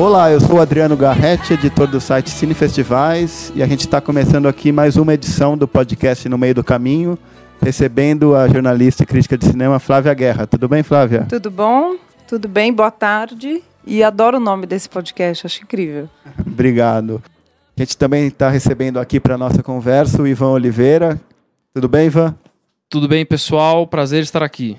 Olá, eu sou o Adriano Garretti, editor do site Cine Festivais, e a gente está começando aqui mais uma edição do podcast No Meio do Caminho, recebendo a jornalista e crítica de cinema Flávia Guerra. Tudo bem, Flávia? Tudo bom? Tudo bem? Boa tarde. E adoro o nome desse podcast, acho incrível. Obrigado. A gente também está recebendo aqui para nossa conversa o Ivan Oliveira. Tudo bem, Ivan? Tudo bem, pessoal? Prazer estar aqui.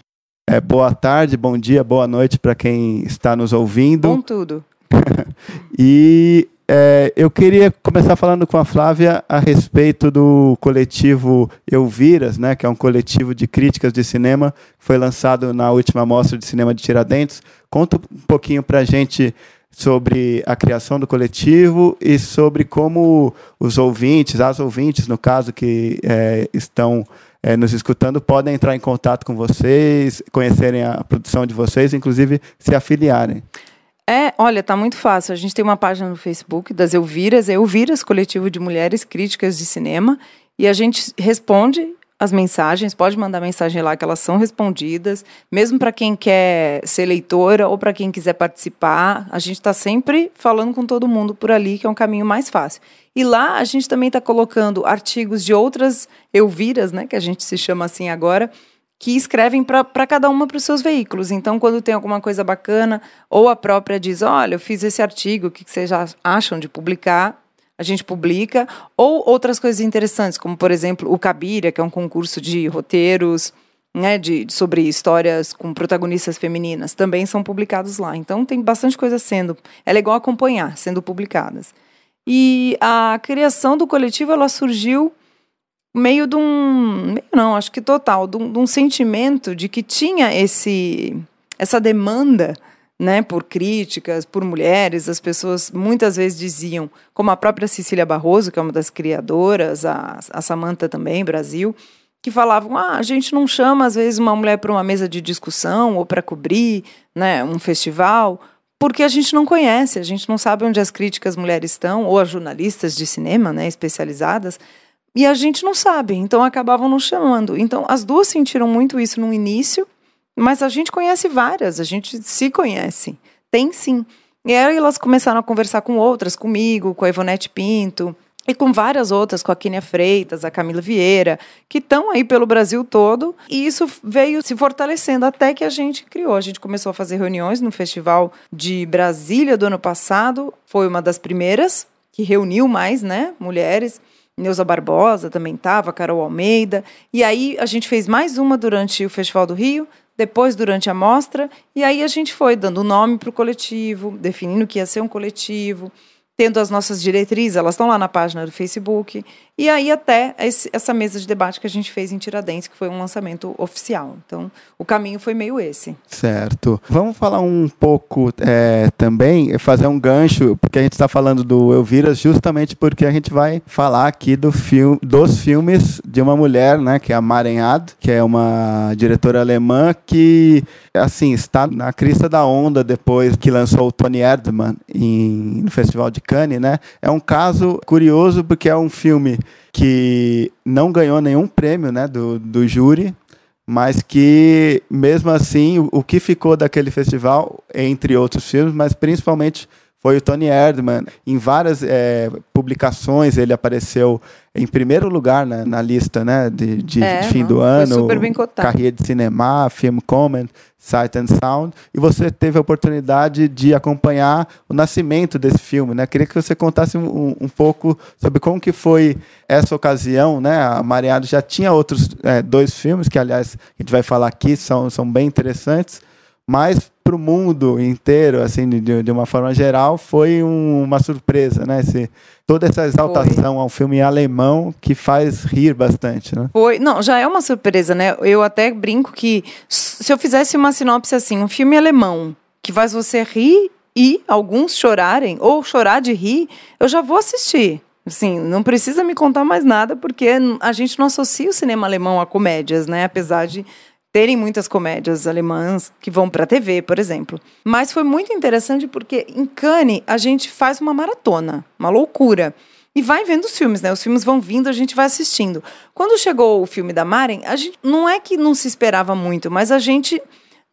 É, boa tarde, bom dia, boa noite para quem está nos ouvindo. Bom tudo. e é, eu queria começar falando com a Flávia a respeito do coletivo Elviras, né, que é um coletivo de críticas de cinema, que foi lançado na última mostra de cinema de Tiradentes. Conta um pouquinho para a gente sobre a criação do coletivo e sobre como os ouvintes, as ouvintes, no caso, que é, estão é, nos escutando, podem entrar em contato com vocês, conhecerem a produção de vocês, inclusive se afiliarem. É, olha, tá muito fácil. A gente tem uma página no Facebook das Elviras, é Elviras Coletivo de Mulheres Críticas de Cinema, e a gente responde as mensagens, pode mandar mensagem lá que elas são respondidas, mesmo para quem quer ser leitora ou para quem quiser participar, a gente está sempre falando com todo mundo por ali, que é um caminho mais fácil. E lá a gente também está colocando artigos de outras Elviras, né, que a gente se chama assim agora, que escrevem para cada uma para os seus veículos. Então, quando tem alguma coisa bacana, ou a própria diz: Olha, eu fiz esse artigo, o que vocês já acham de publicar? A gente publica. Ou outras coisas interessantes, como, por exemplo, o Cabiria, que é um concurso de roteiros. Né, de, sobre histórias com protagonistas femininas, também são publicados lá. Então tem bastante coisa sendo. É legal acompanhar, sendo publicadas. E a criação do coletivo ela surgiu meio de um. Não, acho que total, de um, de um sentimento de que tinha esse, essa demanda. Né, por críticas, por mulheres, as pessoas muitas vezes diziam, como a própria Cecília Barroso, que é uma das criadoras, a, a Samanta também, Brasil, que falavam: ah, a gente não chama às vezes uma mulher para uma mesa de discussão ou para cobrir né, um festival, porque a gente não conhece, a gente não sabe onde as críticas mulheres estão, ou as jornalistas de cinema né, especializadas, e a gente não sabe, então acabavam nos chamando. Então as duas sentiram muito isso no início, mas a gente conhece várias, a gente se conhece. Tem sim. E aí elas começaram a conversar com outras, comigo, com a Ivonete Pinto, e com várias outras, com a Kínia Freitas, a Camila Vieira, que estão aí pelo Brasil todo, e isso veio se fortalecendo até que a gente criou. A gente começou a fazer reuniões no Festival de Brasília do ano passado, foi uma das primeiras que reuniu mais, né, mulheres. Neuza Barbosa também estava, Carol Almeida. E aí a gente fez mais uma durante o Festival do Rio, depois durante a mostra, e aí a gente foi dando nome para o coletivo, definindo que ia ser um coletivo, tendo as nossas diretrizes, elas estão lá na página do Facebook, e aí até esse, essa mesa de debate que a gente fez em Tiradentes, que foi um lançamento oficial. Então, o caminho foi meio esse. Certo. Vamos falar um pouco é, também, fazer um gancho, porque a gente está falando do Elvira justamente porque a gente vai falar aqui do filme, dos filmes de uma mulher, né, que é a Maren Ad, que é uma diretora alemã que, assim, está na crista da onda depois que lançou o Tony Erdmann em, no Festival de Cannes, né? É um caso curioso porque é um filme que não ganhou nenhum prêmio né, do, do júri, mas que, mesmo assim, o, o que ficou daquele festival, entre outros filmes, mas principalmente foi o Tony Erdmann. Em várias é, publicações ele apareceu em primeiro lugar na, na lista né, de, de, é, de fim não, do ano. super bem cotado. Carreira de Cinema, Film Comment, Sight and Sound. E você teve a oportunidade de acompanhar o nascimento desse filme. Né? Queria que você contasse um, um pouco sobre como que foi essa ocasião. Né? A Mariado já tinha outros é, dois filmes, que aliás a gente vai falar aqui, são, são bem interessantes mas para o mundo inteiro, assim, de, de, uma forma geral, foi um, uma surpresa, né? Esse, toda essa exaltação foi. ao filme alemão que faz rir bastante, né? Foi, não, já é uma surpresa, né? Eu até brinco que se eu fizesse uma sinopse assim, um filme alemão que faz você rir e alguns chorarem ou chorar de rir, eu já vou assistir. Assim, não precisa me contar mais nada, porque a gente não associa o cinema alemão a comédias, né? Apesar de terem muitas comédias alemãs que vão para a TV, por exemplo. Mas foi muito interessante porque em Cannes a gente faz uma maratona, uma loucura. E vai vendo os filmes, né? Os filmes vão vindo, a gente vai assistindo. Quando chegou o filme da Maren, a gente não é que não se esperava muito, mas a gente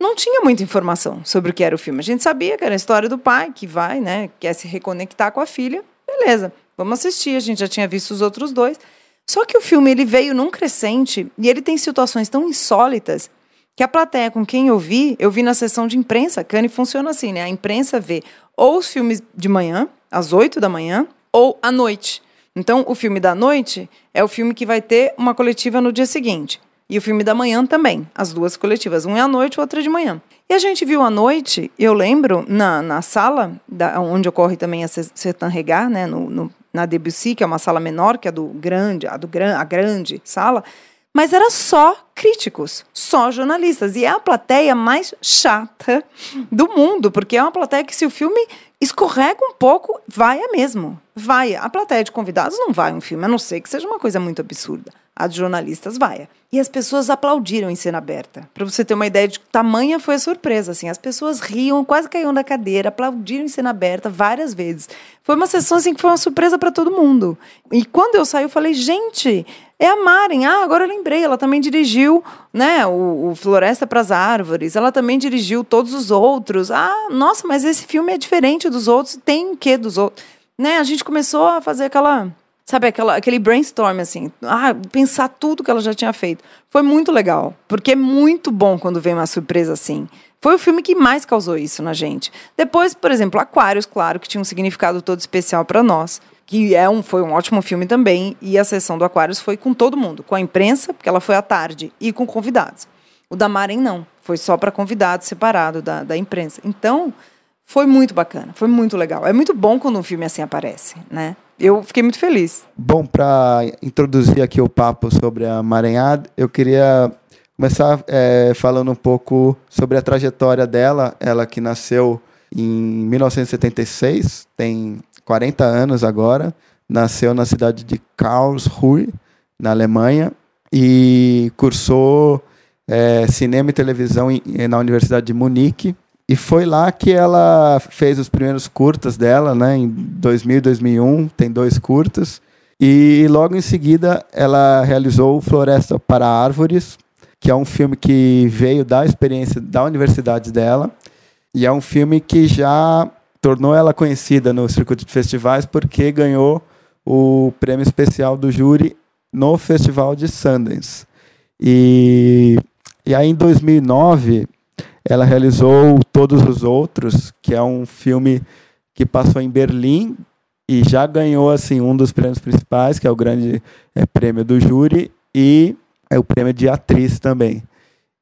não tinha muita informação sobre o que era o filme. A gente sabia que era a história do pai que vai, né, quer se reconectar com a filha. Beleza, vamos assistir. A gente já tinha visto os outros dois. Só que o filme ele veio num crescente e ele tem situações tão insólitas que a plateia com quem eu vi, eu vi na sessão de imprensa. Cane funciona assim, né? A imprensa vê ou os filmes de manhã, às 8 da manhã, ou à noite. Então, o filme da noite é o filme que vai ter uma coletiva no dia seguinte. E o filme da manhã também, as duas coletivas. Um é à noite, o outro é de manhã. E a gente viu à noite, eu lembro, na, na sala, da, onde ocorre também a Sertan Regar, né, no, no, na Debussy, que é uma sala menor que a do grande, a, do, a grande sala, mas era só críticos, só jornalistas. E é a plateia mais chata do mundo, porque é uma plateia que, se o filme escorrega um pouco, vai é mesmo. Vai. A plateia de convidados não vai um filme, a não ser que seja uma coisa muito absurda. A de jornalistas vai. E as pessoas aplaudiram em cena aberta. Para você ter uma ideia de tamanha foi a surpresa. Assim, as pessoas riam, quase caíam da cadeira, aplaudiram em cena aberta várias vezes. Foi uma sessão assim, que foi uma surpresa para todo mundo. E quando eu saí, eu falei, gente, é a Maren. Ah, agora eu lembrei. Ela também dirigiu né, o, o Floresta para as Árvores. Ela também dirigiu todos os outros. Ah, nossa, mas esse filme é diferente dos outros. Tem o quê dos outros? Né, a gente começou a fazer aquela sabe, aquela, aquele brainstorm, assim, ah, pensar tudo que ela já tinha feito. Foi muito legal, porque é muito bom quando vem uma surpresa assim. Foi o filme que mais causou isso na gente. Depois, por exemplo, Aquários, claro, que tinha um significado todo especial para nós, que é um, foi um ótimo filme também, e a sessão do Aquários foi com todo mundo, com a imprensa, porque ela foi à tarde, e com convidados. O da Maren não, foi só para convidados separado da, da imprensa. Então, foi muito bacana, foi muito legal. É muito bom quando um filme assim aparece, né? Eu fiquei muito feliz. Bom, para introduzir aqui o papo sobre a Maranhada, eu queria começar é, falando um pouco sobre a trajetória dela. Ela que nasceu em 1976, tem 40 anos agora, nasceu na cidade de Karlsruhe, na Alemanha, e cursou é, cinema e televisão em, na Universidade de Munique e foi lá que ela fez os primeiros curtas dela, né? Em 2000 e 2001, tem dois curtas. E logo em seguida ela realizou Floresta para Árvores, que é um filme que veio da experiência da universidade dela. E é um filme que já tornou ela conhecida no circuito de festivais porque ganhou o prêmio especial do júri no Festival de Sundance. E, e aí em 2009 ela realizou Todos os Outros, que é um filme que passou em Berlim e já ganhou assim um dos prêmios principais, que é o grande é, prêmio do júri e é o prêmio de atriz também.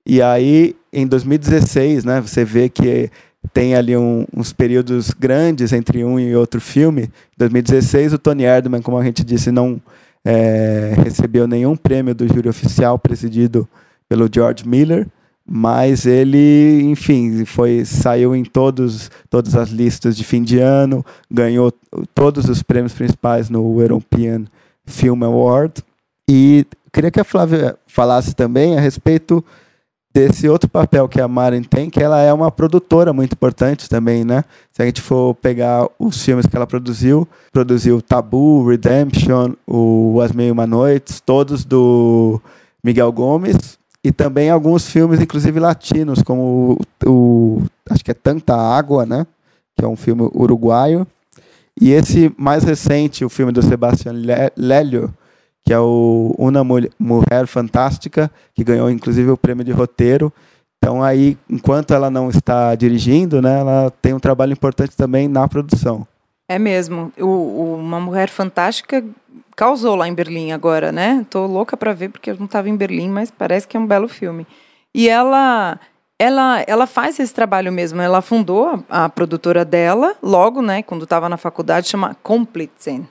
E aí, em 2016, né, você vê que tem ali um, uns períodos grandes entre um e outro filme. Em 2016, o Tony Erdman, como a gente disse, não é, recebeu nenhum prêmio do júri oficial presidido pelo George Miller mas ele, enfim, foi saiu em todos todas as listas de fim de ano, ganhou todos os prêmios principais no European Film Award e queria que a Flávia falasse também a respeito desse outro papel que a Maren tem, que ela é uma produtora muito importante também, né? Se a gente for pegar os filmes que ela produziu, produziu Tabu, Redemption, o As Meio Uma Noites, todos do Miguel Gomes, e também alguns filmes, inclusive latinos, como o, o, acho que é Tanta Água, né? Que é um filme uruguaio. E esse mais recente, o filme do Sebastião Lélio, que é o Una Mulher Fantástica, que ganhou inclusive o prêmio de roteiro. Então aí, enquanto ela não está dirigindo, né, ela tem um trabalho importante também na produção. É mesmo. O, o Uma Mulher Fantástica causou lá em Berlim agora, né? Tô louca para ver porque eu não estava em Berlim, mas parece que é um belo filme. E ela ela, ela faz esse trabalho mesmo. Ela fundou a, a produtora dela logo, né, quando estava na faculdade, chama Komplitzen.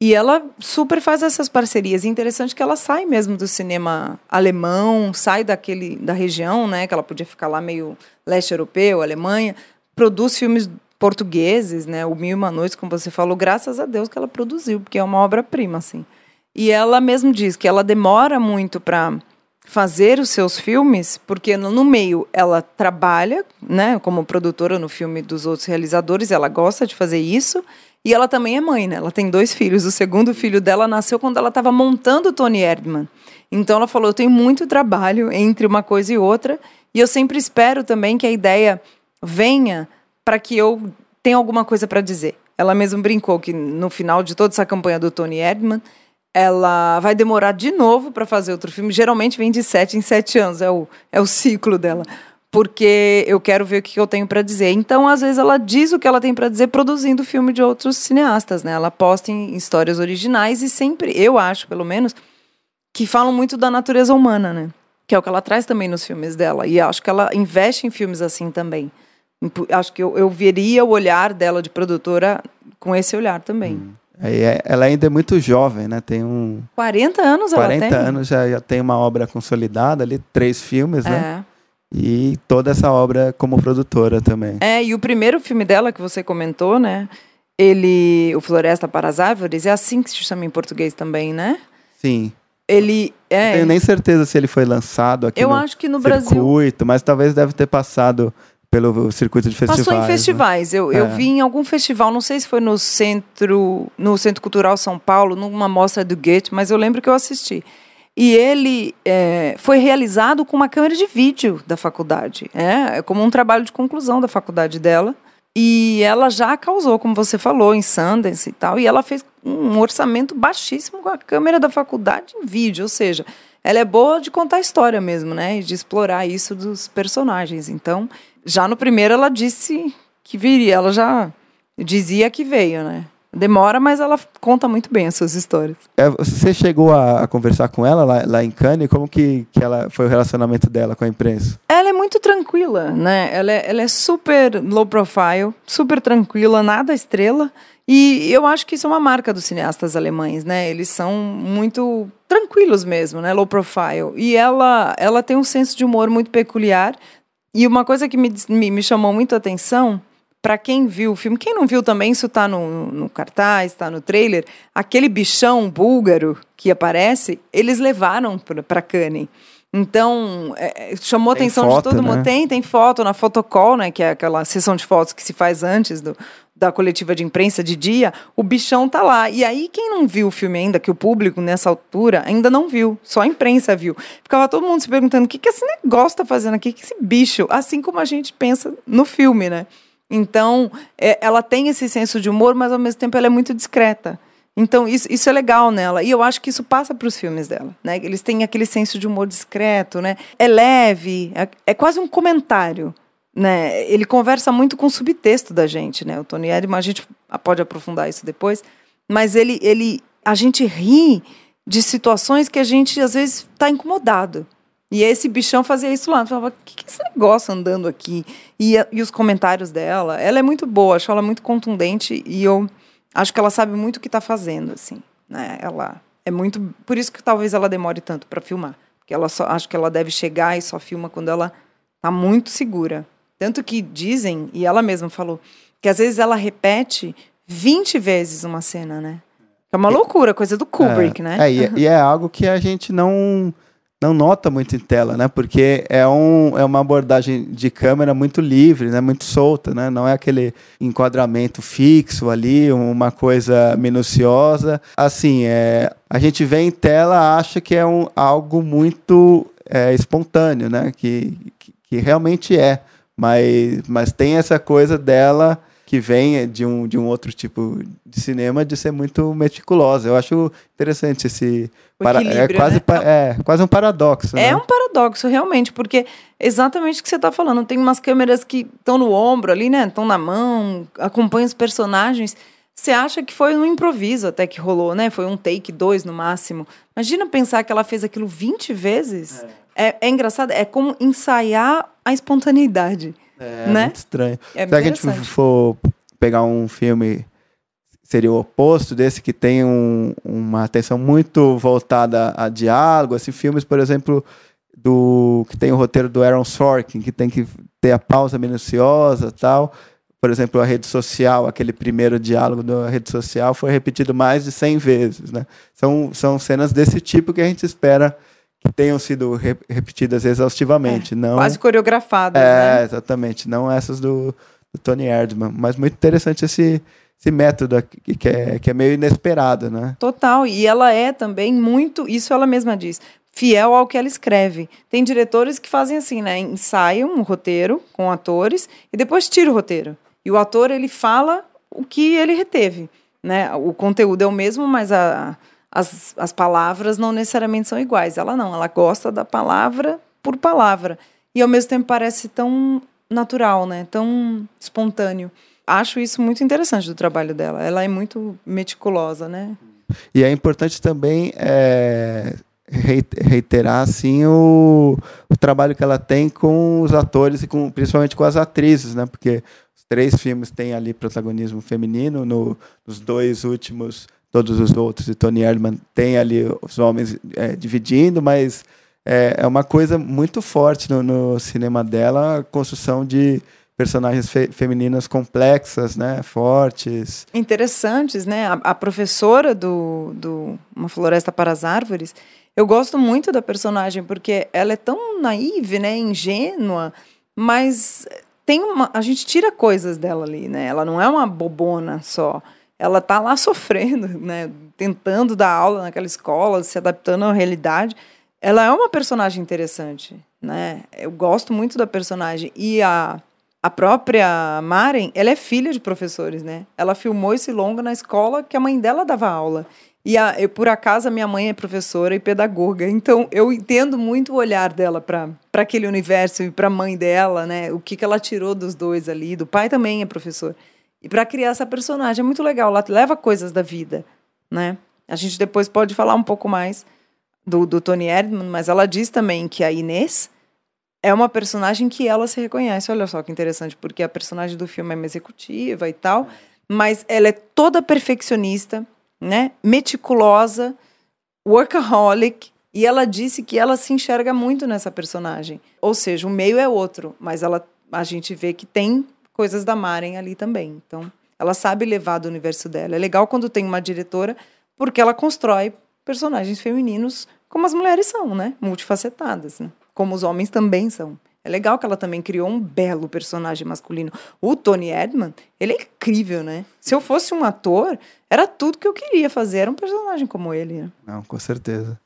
E ela super faz essas parcerias. E interessante que ela sai mesmo do cinema alemão, sai daquele da região, né, que ela podia ficar lá meio leste europeu, Alemanha, produz filmes portugueses, né? O Mil e Uma Noites, como você falou, graças a Deus que ela produziu, porque é uma obra-prima, assim. E ela mesmo diz que ela demora muito para fazer os seus filmes, porque no meio ela trabalha, né, como produtora no filme dos outros realizadores, ela gosta de fazer isso, E ela também é mãe, né? Ela tem dois filhos. O segundo filho dela nasceu quando ela estava montando o Tony Erdmann. Então ela falou: eu tenho muito trabalho entre uma coisa e outra. E eu sempre espero também que a ideia venha para que eu tenha alguma coisa para dizer. Ela mesmo brincou que no final de toda essa campanha do Tony Erdmann, ela vai demorar de novo para fazer outro filme. Geralmente vem de sete em sete anos, é o, é o ciclo dela. Porque eu quero ver o que eu tenho para dizer. Então, às vezes, ela diz o que ela tem para dizer produzindo filme de outros cineastas, né? Ela posta em histórias originais e sempre, eu acho, pelo menos, que falam muito da natureza humana, né? Que é o que ela traz também nos filmes dela. E acho que ela investe em filmes assim também. Acho que eu, eu veria o olhar dela de produtora com esse olhar também. Hum. É, ela ainda é muito jovem, né? Tem um. 40 anos 40 ela tem? 40 anos já, já tem uma obra consolidada ali, três filmes, né? É. E toda essa obra como produtora também. É, e o primeiro filme dela que você comentou, né? Ele. O Floresta para as Árvores, é assim que se chama em português também, né? Sim. Ele. É... Não tenho nem certeza se ele foi lançado aqui Eu no acho que no circuito, Brasil. mas talvez deve ter passado pelo circuito de festivais. Passou em festivais. Né? Eu, é. eu vi em algum festival, não sei se foi no centro, no Centro Cultural São Paulo, numa mostra do Goethe, mas eu lembro que eu assisti. E ele é, foi realizado com uma câmera de vídeo da faculdade, é, é como um trabalho de conclusão da faculdade dela. E ela já causou, como você falou, em Sundance e tal. E ela fez um orçamento baixíssimo com a câmera da faculdade em vídeo, ou seja, ela é boa de contar história mesmo, né? E de explorar isso dos personagens. Então, já no primeiro ela disse que viria, ela já dizia que veio, né? Demora, mas ela conta muito bem as suas histórias. É, você chegou a, a, conversar com ela lá, lá em Cannes? Como que, que ela foi o relacionamento dela com a imprensa? Ela é muito tranquila, né? Ela é, ela é super low profile, super tranquila, nada estrela. E eu acho que isso é uma marca dos cineastas alemães, né? Eles são muito tranquilos mesmo, né? Low profile. E ela, ela tem um senso de humor muito peculiar. E uma coisa que me, me, me chamou muito a atenção, para quem viu o filme, quem não viu também, isso está no, no cartaz, está no trailer, aquele bichão búlgaro que aparece, eles levaram para Cannes. Então, é, é chamou a atenção foto, de todo mundo. Né? Tem, tem foto na fotocall, né? Que é aquela sessão de fotos que se faz antes do, da coletiva de imprensa de dia, o bichão tá lá. E aí, quem não viu o filme ainda, que o público nessa altura ainda não viu, só a imprensa viu. Ficava todo mundo se perguntando o que, que esse negócio tá fazendo aqui, o que esse bicho? Assim como a gente pensa no filme, né? Então, é, ela tem esse senso de humor, mas ao mesmo tempo ela é muito discreta. Então, isso, isso é legal nela. E eu acho que isso passa para os filmes dela. Né? Eles têm aquele senso de humor discreto, né? É leve, é, é quase um comentário né? Ele conversa muito com o subtexto da gente, né? O Tony Erdmann, a gente pode aprofundar isso depois, mas ele, ele, a gente ri de situações que a gente às vezes está incomodado. E esse bichão fazia isso lá. Falava, o que, que é esse negócio andando aqui? E, e os comentários dela. Ela é muito boa, acho ela muito contundente e eu acho que ela sabe muito o que está fazendo, assim. Né? Ela é muito. Por isso que talvez ela demore tanto para filmar. Porque ela só acho que ela deve chegar e só filma quando ela está muito segura. Tanto que dizem, e ela mesma falou, que às vezes ela repete 20 vezes uma cena, né? É uma loucura, coisa do Kubrick, é, né? É, e, é, e é algo que a gente não não nota muito em tela, né? Porque é, um, é uma abordagem de câmera muito livre, né? Muito solta, né? Não é aquele enquadramento fixo ali, uma coisa minuciosa. Assim, é, a gente vê em tela, acha que é um, algo muito é, espontâneo, né? Que, que, que realmente é. Mas, mas tem essa coisa dela que vem de um, de um outro tipo de cinema de ser muito meticulosa. Eu acho interessante esse. Para, é, quase, né? é quase um paradoxo. É né? um paradoxo, realmente, porque exatamente o que você está falando. Tem umas câmeras que estão no ombro ali, né? Estão na mão, acompanham os personagens. Você acha que foi um improviso até que rolou, né? Foi um take, dois no máximo. Imagina pensar que ela fez aquilo 20 vezes. É. É, é engraçado, é como ensaiar a espontaneidade. É, né? muito estranho. É Se a gente for pegar um filme seria o oposto desse que tem um, uma atenção muito voltada a diálogo, assim, filmes, por exemplo, do que tem o roteiro do Aaron Sorkin, que tem que ter a pausa minuciosa, tal. Por exemplo, a rede social, aquele primeiro diálogo da rede social foi repetido mais de 100 vezes, né? São são cenas desse tipo que a gente espera que tenham sido re repetidas exaustivamente. É, não, quase coreografadas, é, né? exatamente. Não essas do, do Tony Erdman. Mas muito interessante esse, esse método aqui, que é, que é meio inesperado, né? Total. E ela é também muito, isso ela mesma diz, fiel ao que ela escreve. Tem diretores que fazem assim, né? Ensaiam um roteiro com atores e depois tira o roteiro. E o ator, ele fala o que ele reteve, né? O conteúdo é o mesmo, mas a, as, as palavras não necessariamente são iguais. Ela não, ela gosta da palavra por palavra. E ao mesmo tempo parece tão natural, né? Tão espontâneo acho isso muito interessante do trabalho dela. Ela é muito meticulosa, né? E é importante também é, reiterar assim o, o, trabalho que ela tem com os atores e com, principalmente com as atrizes, né? Porque os três filmes têm ali protagonismo feminino, no, nos dois últimos, todos os outros e Tony Erdmann tem ali os homens é, dividindo, mas é, é uma coisa muito forte no, no cinema dela, a construção de personagens fe femininas complexas, né, fortes. Interessantes, né? A, a, professora do, do Uma Floresta para as Árvores, eu gosto muito da personagem porque ela é tão naive, né, ingênua, mas tem uma, a gente tira coisas dela ali, né? Ela não é uma bobona só. Ela tá lá sofrendo, né, tentando dar aula naquela escola, se adaptando à realidade. Ela é uma personagem interessante, né? Eu gosto muito da personagem e a a própria Maren, ela é filha de professores, né? Ela filmou esse longa na escola que a mãe dela dava aula. E a, eu, por acaso, a minha mãe é professora e pedagoga. Então, eu entendo muito o olhar dela para aquele universo e para a mãe dela, né? O que, que ela tirou dos dois ali. Do pai também é professor. E para criar essa personagem é muito legal. Ela leva coisas da vida, né? A gente depois pode falar um pouco mais do, do Tony Erdmann, mas ela diz também que a Inês é uma personagem que ela se reconhece. Olha só que interessante, porque a personagem do filme é uma executiva e tal, mas ela é toda perfeccionista, né? Meticulosa, workaholic, e ela disse que ela se enxerga muito nessa personagem. Ou seja, o meio é outro, mas ela a gente vê que tem coisas da Maren ali também. Então, ela sabe levar do universo dela. É legal quando tem uma diretora, porque ela constrói personagens femininos como as mulheres são, né? Multifacetadas, né? como os homens também são. É legal que ela também criou um belo personagem masculino. O Tony Edman, ele é incrível, né? Se eu fosse um ator, era tudo que eu queria fazer, era um personagem como ele. Né? Não, com certeza.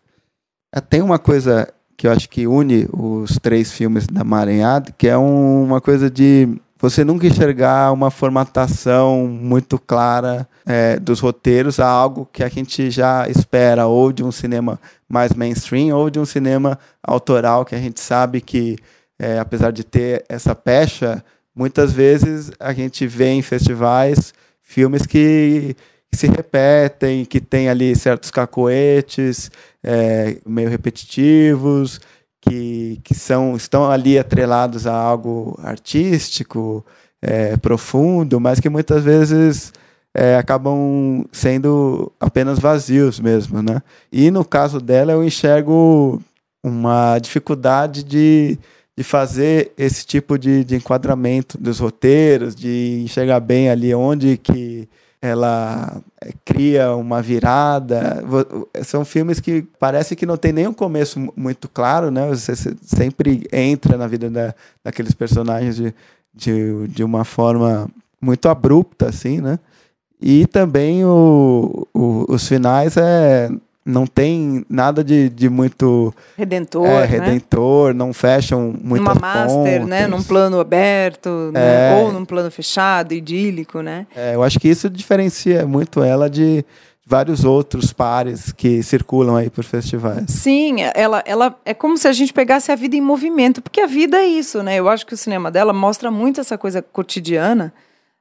É, tem uma coisa que eu acho que une os três filmes da Maranhada, que é um, uma coisa de você nunca enxergar uma formatação muito clara é, dos roteiros a algo que a gente já espera, ou de um cinema mais mainstream, ou de um cinema autoral, que a gente sabe que, é, apesar de ter essa pecha, muitas vezes a gente vê em festivais filmes que, que se repetem, que tem ali certos cacoetes é, meio repetitivos, que, que são, estão ali atrelados a algo artístico, é, profundo, mas que muitas vezes é, acabam sendo apenas vazios mesmo, né? E no caso dela eu enxergo uma dificuldade de, de fazer esse tipo de, de enquadramento dos roteiros, de enxergar bem ali onde que ela eh, cria uma virada. São filmes que parece que não tem nenhum começo muito claro, né? Você sempre entra na vida da, daqueles personagens de, de, de uma forma muito abrupta, assim, né? E também o, o, os finais é não tem nada de, de muito redentor, é, né? redentor, não fecham muito uma master, pontas. né, num plano aberto, né? é, ou num plano fechado, idílico, né? É, eu acho que isso diferencia muito ela de vários outros pares que circulam aí por festivais. Sim, ela, ela é como se a gente pegasse a vida em movimento, porque a vida é isso, né? Eu acho que o cinema dela mostra muito essa coisa cotidiana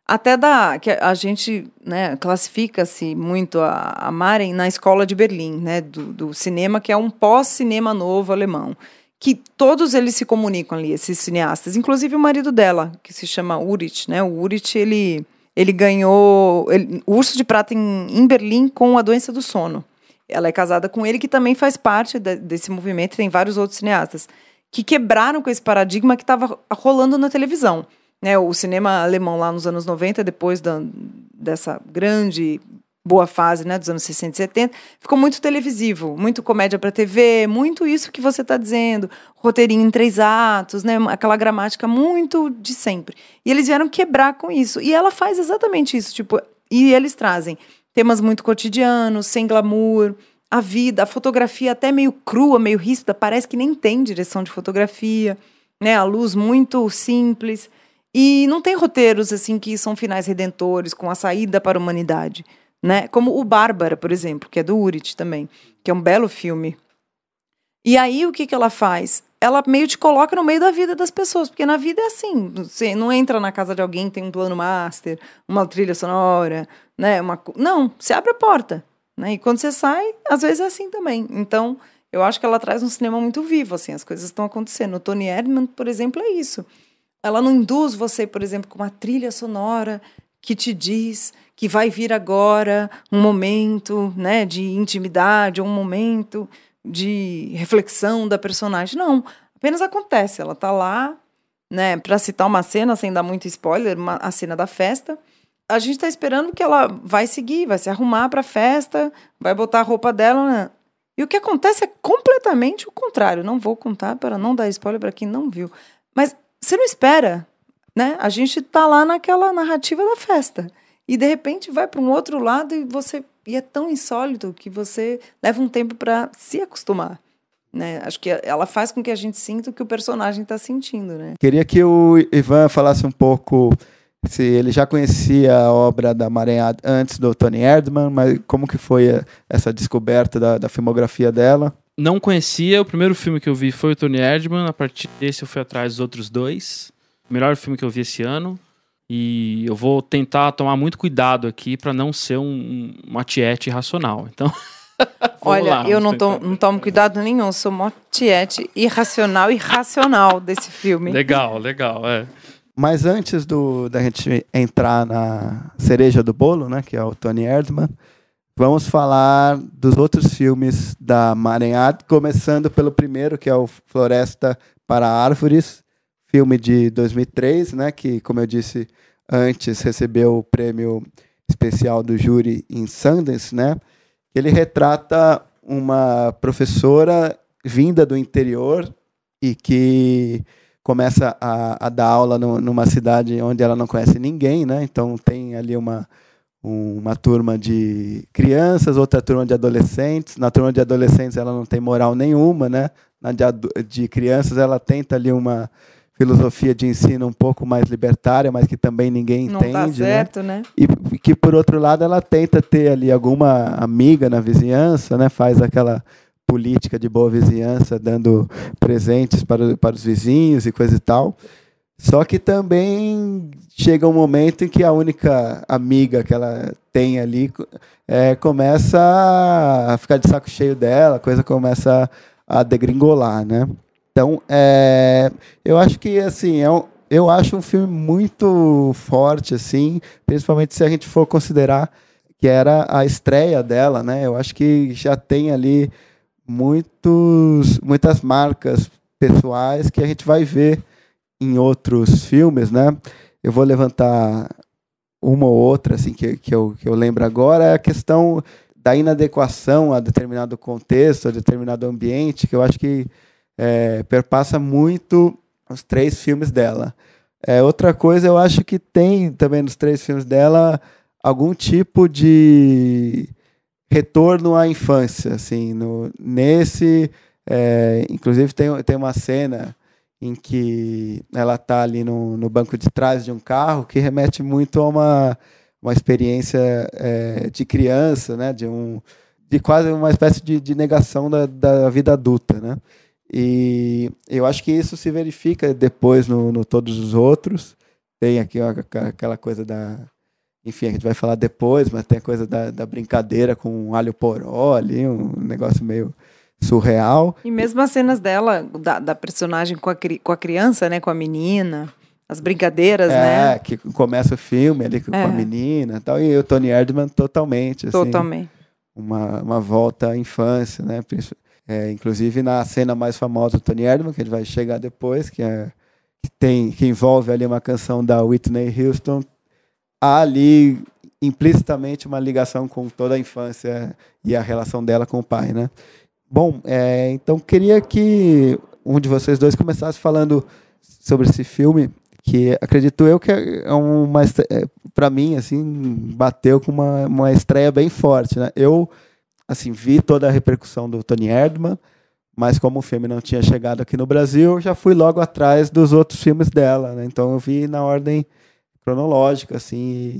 até da que a gente né, classifica-se muito a, a Maren na escola de Berlim, né, do, do cinema que é um pós-cinema novo alemão, que todos eles se comunicam ali, esses cineastas, inclusive o marido dela, que se chama Urit, né? O Urit ele ele ganhou ele, o Urso de Prata em, em Berlim com a doença do sono. Ela é casada com ele, que também faz parte de, desse movimento. Tem vários outros cineastas que quebraram com esse paradigma que estava rolando na televisão. Né, o cinema alemão lá nos anos 90, depois da, dessa grande boa fase né, dos anos 60 e 70, ficou muito televisivo, muito comédia para TV, muito isso que você está dizendo, roteirinho em três atos, né, aquela gramática muito de sempre. E eles vieram quebrar com isso. E ela faz exatamente isso, tipo, E eles trazem temas muito cotidianos, sem glamour, a vida, a fotografia até meio crua, meio ríspida, parece que nem tem direção de fotografia, né? A luz muito simples. E não tem roteiros assim que são finais redentores com a saída para a humanidade, né? Como o Bárbara, por exemplo, que é do Urit também, que é um belo filme. E aí o que que ela faz? Ela meio te coloca no meio da vida das pessoas, porque na vida é assim, você não entra na casa de alguém tem um plano master, uma trilha sonora, né? Uma, não, você abre a porta, né? E quando você sai, às vezes é assim também. Então, eu acho que ela traz um cinema muito vivo, assim, as coisas estão acontecendo. O Tony Erdmann, por exemplo, é isso. Ela não induz você, por exemplo, com uma trilha sonora que te diz que vai vir agora um momento, né, de intimidade, um momento de reflexão da personagem. Não, apenas acontece. Ela está lá, né, para citar uma cena sem dar muito spoiler, uma, a cena da festa a gente está esperando que ela vai seguir, vai se arrumar para a festa, vai botar a roupa dela. Né? E o que acontece é completamente o contrário. Não vou contar para não dar spoiler para quem não viu. Mas você não espera, né? A gente está lá naquela narrativa da festa. E de repente vai para um outro lado e você e é tão insólito que você leva um tempo para se acostumar. Né? Acho que ela faz com que a gente sinta o que o personagem está sentindo, né? Queria que o Ivan falasse um pouco se ele já conhecia a obra da Maranhada antes do Tony Erdmann, mas como que foi essa descoberta da, da, filmografia dela? Não conhecia, o primeiro filme que eu vi foi o Tony Erdmann, a partir desse eu fui atrás dos outros dois. O melhor filme que eu vi esse ano. E eu vou tentar tomar muito cuidado aqui para não ser um, uma tiete irracional. Então. Olha, lá, eu não, to, não tomo cuidado nenhum, sou uma tiete irracional e racional desse filme. Legal, legal, é. Mas antes do, da gente entrar na cereja do bolo, né, que é o Tony Erdmann, vamos falar dos outros filmes da Maranhado, começando pelo primeiro, que é o Floresta para Árvores, filme de 2003, né, que, como eu disse antes, recebeu o prêmio especial do júri em Sundance, né? Ele retrata uma professora vinda do interior e que começa a, a dar aula no, numa cidade onde ela não conhece ninguém, né? Então tem ali uma uma turma de crianças, outra turma de adolescentes. Na turma de adolescentes ela não tem moral nenhuma, né? Na de, de crianças ela tenta ali uma filosofia de ensino um pouco mais libertária, mas que também ninguém não entende. Não tá certo, né? né? E que por outro lado ela tenta ter ali alguma amiga na vizinhança, né? Faz aquela política de boa vizinhança, dando presentes para, para os vizinhos e coisa e tal. Só que também chega um momento em que a única amiga que ela tem ali é, começa a ficar de saco cheio dela, a coisa começa a degringolar, né? Então, é, eu acho que assim é um, eu acho um filme muito forte, assim, principalmente se a gente for considerar que era a estreia dela, né? Eu acho que já tem ali muitos, muitas marcas pessoais que a gente vai ver em outros filmes, né? Eu vou levantar uma ou outra, assim, que, que, eu, que eu lembro agora, é a questão da inadequação a determinado contexto, a determinado ambiente, que eu acho que é, perpassa muito os três filmes dela. É, outra coisa, eu acho que tem também nos três filmes dela algum tipo de retorno à infância, assim, no, nesse, é, inclusive tem, tem uma cena em que ela está ali no, no banco de trás de um carro que remete muito a uma, uma experiência é, de criança, né, de um de quase uma espécie de, de negação da, da vida adulta, né? E eu acho que isso se verifica depois no, no todos os outros. Tem aqui aquela coisa da enfim, a gente vai falar depois, mas tem a coisa da, da brincadeira com alho poró ali, um negócio meio surreal. E mesmo as cenas dela, da, da personagem com a, com a criança, né, com a menina, as brincadeiras, é, né? É, que começa o filme ali com é. a menina e tal, e o Tony Erdmann totalmente, assim. Totalmente. Uma, uma volta à infância, né? É, inclusive na cena mais famosa do Tony Erdmann, que gente vai chegar depois, que é que tem que envolve ali uma canção da Whitney Houston, há ali implicitamente uma ligação com toda a infância e a relação dela com o pai, né? Bom, é, então queria que um de vocês dois começasse falando sobre esse filme, que acredito eu que é uma para mim assim bateu com uma, uma estreia bem forte né eu assim vi toda a repercussão do Tony Erdmann mas como o filme não tinha chegado aqui no Brasil já fui logo atrás dos outros filmes dela né? então eu vi na ordem cronológica assim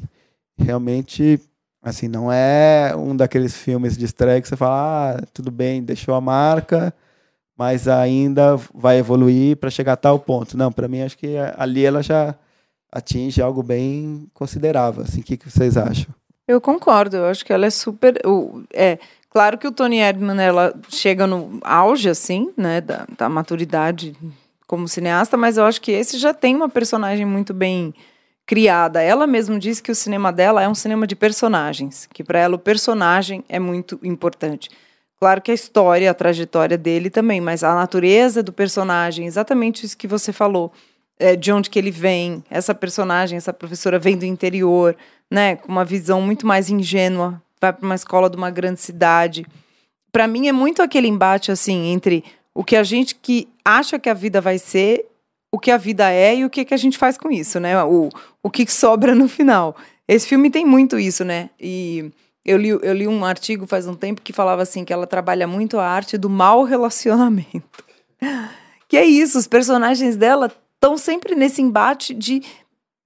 realmente assim não é um daqueles filmes de estreia que você fala ah, tudo bem deixou a marca mas ainda vai evoluir para chegar a tal ponto. Não, para mim acho que ali ela já atinge algo bem considerável. Assim, o que, que vocês acham? Eu concordo. Eu acho que ela é super. É claro que o Tony Erdmann ela chega no auge assim, né, da, da maturidade como cineasta, mas eu acho que esse já tem uma personagem muito bem criada. Ela mesma diz que o cinema dela é um cinema de personagens, que para ela o personagem é muito importante. Claro que a história, a trajetória dele também, mas a natureza do personagem, exatamente isso que você falou, é, de onde que ele vem, essa personagem, essa professora vem do interior, né, com uma visão muito mais ingênua, vai para uma escola de uma grande cidade. Para mim é muito aquele embate assim entre o que a gente que acha que a vida vai ser, o que a vida é e o que, que a gente faz com isso, né? O, o que sobra no final. Esse filme tem muito isso, né? E eu li, eu li um artigo faz um tempo que falava assim que ela trabalha muito a arte do mau relacionamento. Que é isso, os personagens dela estão sempre nesse embate de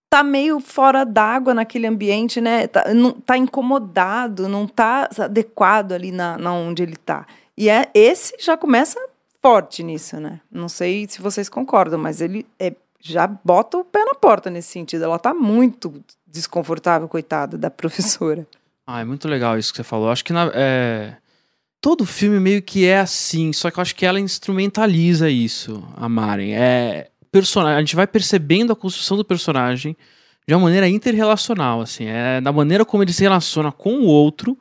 tá meio fora d'água naquele ambiente, né? Tá, não, tá incomodado, não tá adequado ali na, na onde ele tá. E é esse já começa forte nisso, né? Não sei se vocês concordam, mas ele é, já bota o pé na porta nesse sentido. Ela tá muito desconfortável, coitada da professora. Ah, é muito legal isso que você falou. Acho que na, é... todo filme meio que é assim, só que eu acho que ela instrumentaliza isso, a Maren. É personagem, a gente vai percebendo a construção do personagem de uma maneira interrelacional, assim, é da maneira como ele se relaciona com o outro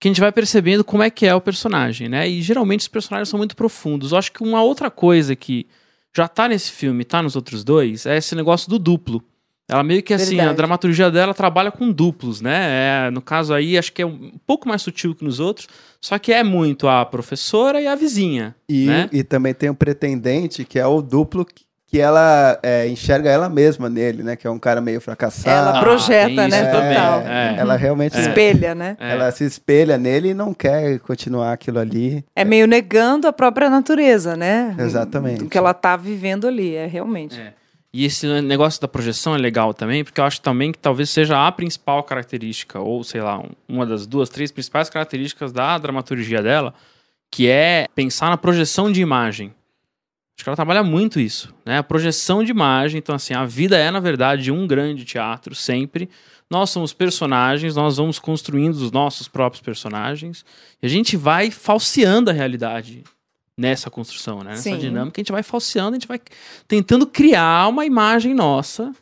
que a gente vai percebendo como é que é o personagem, né? E geralmente os personagens são muito profundos. Eu acho que uma outra coisa que já tá nesse filme, tá nos outros dois, é esse negócio do duplo. Ela meio que assim, Verdade. a dramaturgia dela trabalha com duplos, né? É, no caso aí, acho que é um pouco mais sutil que nos outros, só que é muito a professora e a vizinha. E, né? e também tem o pretendente, que é o duplo que ela é, enxerga ela mesma nele, né? Que é um cara meio fracassado. Ela projeta, ah, né? Total. É, ela realmente espelha, né? Ela se espelha nele e não quer continuar aquilo ali. É meio negando a própria natureza, né? Exatamente. O que ela tá vivendo ali, é realmente. É. E esse negócio da projeção é legal também, porque eu acho também que talvez seja a principal característica, ou sei lá, uma das duas, três principais características da dramaturgia dela, que é pensar na projeção de imagem. Acho que ela trabalha muito isso, né? A projeção de imagem. Então, assim, a vida é, na verdade, um grande teatro, sempre. Nós somos personagens, nós vamos construindo os nossos próprios personagens. E a gente vai falseando a realidade nessa construção, né? Nessa Sim. dinâmica, a gente vai falseando, a gente vai tentando criar uma imagem nossa.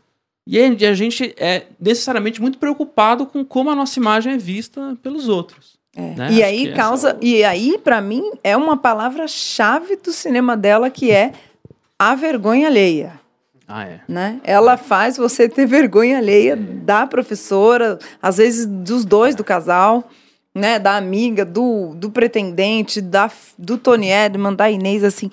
E a gente é necessariamente muito preocupado com como a nossa imagem é vista pelos outros. É. Né? E, aí causa, essa... e aí para mim é uma palavra-chave do cinema dela que é a vergonha alheia. Ah, é. Né? Ela faz você ter vergonha alheia é. da professora, às vezes dos dois do casal né, da amiga, do, do pretendente, da, do Tony Edman, da Inês, assim.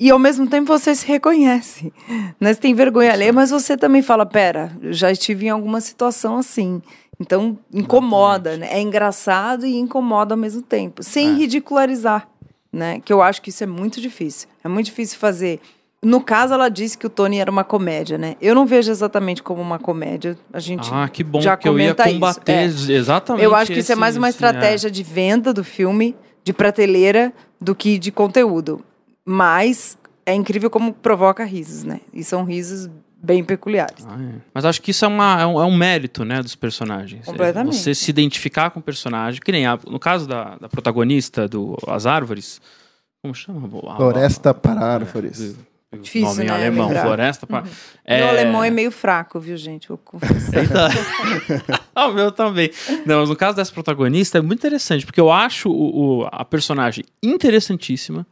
E ao mesmo tempo você se reconhece. Né? Você tem vergonha alheia, mas você também fala: pera, já estive em alguma situação assim. Então incomoda, né? É engraçado e incomoda ao mesmo tempo, sem é. ridicularizar, né? Que eu acho que isso é muito difícil. É muito difícil fazer no caso, ela disse que o Tony era uma comédia, né? Eu não vejo exatamente como uma comédia. A gente ah, que bom já que eu ia combater isso. É. exatamente. Eu acho que isso é mais uma estratégia é. de venda do filme, de prateleira, do que de conteúdo. Mas é incrível como provoca risos, né? E são risos bem peculiares. Ah, é. Mas acho que isso é, uma, é, um, é um mérito, né, dos personagens. Completamente. É você se identificar com o personagem, que nem a, no caso da, da protagonista do As Árvores, como chama? Floresta para Árvores. Difícil, nome né? em alemão, lembrar. floresta. Pra... Uhum. É... Meu alemão é meio fraco, viu, gente? Vou confessar. Então... ah, o meu também. Não, mas no caso dessa protagonista é muito interessante, porque eu acho o, o, a personagem interessantíssima,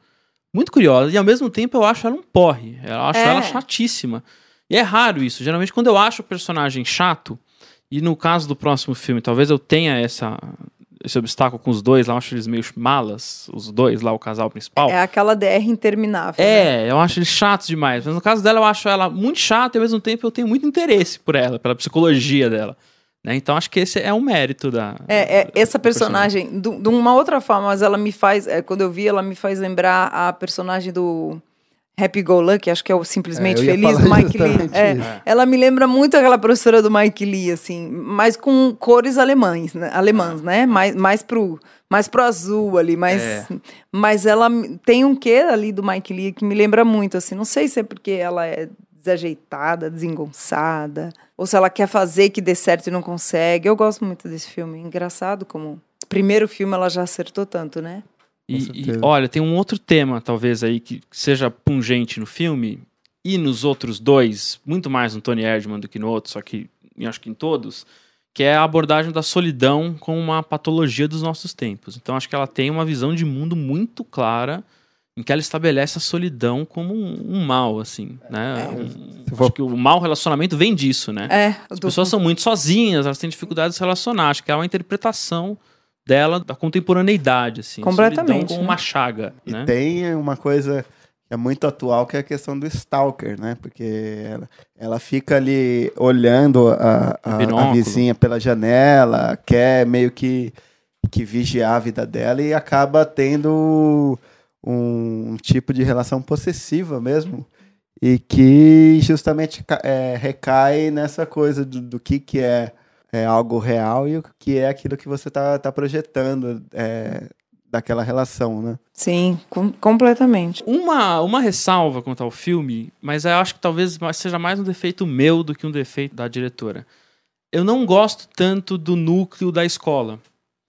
muito curiosa, e ao mesmo tempo eu acho ela um porre. Eu acho é. ela chatíssima. E é raro isso. Geralmente, quando eu acho o personagem chato, e no caso do próximo filme, talvez eu tenha essa esse obstáculo com os dois lá, eu acho eles meio malas, os dois lá, o casal principal. É aquela DR interminável. né? É, eu acho eles chatos demais. Mas no caso dela, eu acho ela muito chata e ao mesmo tempo eu tenho muito interesse por ela, pela psicologia dela. né? Então acho que esse é um mérito da. É, é, essa personagem, de de uma outra forma, mas ela me faz, é, quando eu vi, ela me faz lembrar a personagem do Happy Go Lucky, acho que é o Simplesmente É, Feliz, do Mike Lee. É, ela me lembra muito aquela professora do Mike Lee, assim, mas com cores alemães, né? alemãs, né? Mais, mais, pro, mais pro azul ali, mas, É. mas ela tem um quê ali do Mike Lee que me lembra muito, assim, não sei se é porque ela é desajeitada, desengonçada, ou se ela quer fazer que dê certo e não consegue. Eu gosto muito desse filme. Engraçado como. Primeiro filme ela já acertou tanto, né? E, e, olha, tem um outro tema, talvez, aí, que seja pungente no filme, e nos outros dois, muito mais no Tony Erdman do que no outro, só que eu acho que em todos, que é a abordagem da solidão como uma patologia dos nossos tempos. Então acho que ela tem uma visão de mundo muito clara, em que ela estabelece a solidão como um, um mal, assim, né? Um- Se for- acho que o mau relacionamento vem disso, né? É, As do- pessoas são muito sozinhas, elas têm dificuldade de se relacionar. Acho que é uma interpretação dela da contemporaneidade, assim. Completamente, solidão como né? uma chaga, E né? tem uma coisa que é muito atual, que é a questão do stalker, né? Porque ela, ela fica ali olhando a, a- a vizinha pela janela, quer meio que, que vigiar a vida dela e acaba tendo um, tipo de relação possessiva mesmo. E que justamente é, recai nessa coisa do, do que, que é, é algo real e o que é aquilo que você está tá projetando é, daquela relação, né? Sim, com- completamente. Uma, uma ressalva quanto ao filme, mas eu acho que talvez seja mais um defeito meu do que um defeito da diretora. Eu não gosto tanto do núcleo da escola.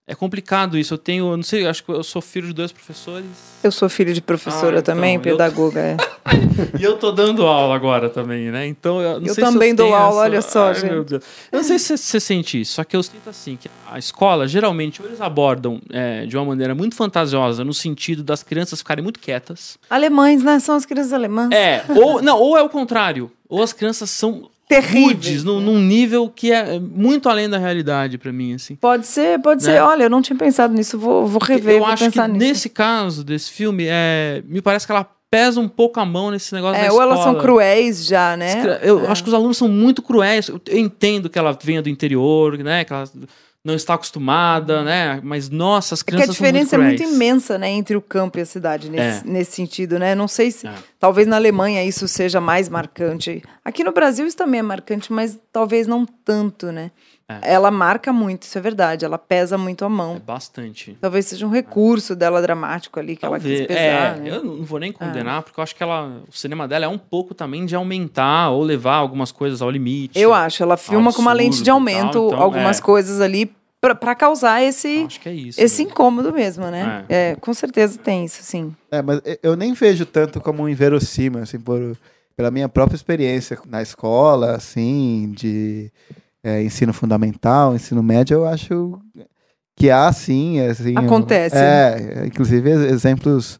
É complicado isso. Eu tenho, eu não sei, eu acho que eu sou filho de dois professores. Eu sou filho de professora Ah, então, também, eu- pedagoga. é. E eu tô dando aula agora também, né? Então eu não Eu sei se também dou tenho aula, olha só, Ai, gente. Eu não sei se você sente isso, só que eu sinto assim, que a escola, geralmente, eles abordam é, de uma maneira muito fantasiosa, no sentido das crianças ficarem muito quietas. Alemães, né? São as crianças alemãs. É, ou, não, ou é o contrário. Ou as crianças são Terríveis, num, num nível que é muito além da realidade pra mim, assim. Pode ser, pode Né? ser. Olha, eu não tinha pensado nisso, vou, vou rever, eu vou acho que pensar nisso. nesse caso desse filme, é, me parece que ela pesa um pouco a mão nesse negócio da É, ou elas são escola. cruéis já, né? Eu É. acho que os alunos são muito cruéis. Eu eu entendo que ela venha do interior, né? Que ela não está acostumada, né? Mas, nossa, as É que a crianças diferença é muito muito cruéis. imensa, né, entre o campo e a cidade nesse, É. nesse sentido, né? Não sei se É. talvez na Alemanha isso seja mais marcante. Aqui no Brasil isso também é marcante, mas talvez não tanto, né? É. Ela marca muito, isso é verdade. Ela pesa muito a É mão. bastante. Talvez seja um recurso dela dramático ali que Talvez. ela quis pesar. é, né? eu não vou nem condenar, porque eu acho que ela, o cinema dela é um pouco também de aumentar ou levar algumas coisas ao limite. Eu acho, ela filma com uma lente de aumento tal, então, algumas é. coisas ali pra- pra causar esse, Eu acho que é isso. esse mesmo. incômodo mesmo, né? É, com certeza tem isso, sim. É, mas eu nem vejo tanto como um inverossímil, assim, por, pela minha própria experiência na escola, assim, de é, ensino fundamental, ensino médio, eu acho que há, sim, assim... Acontece, É, inclusive ex- exemplos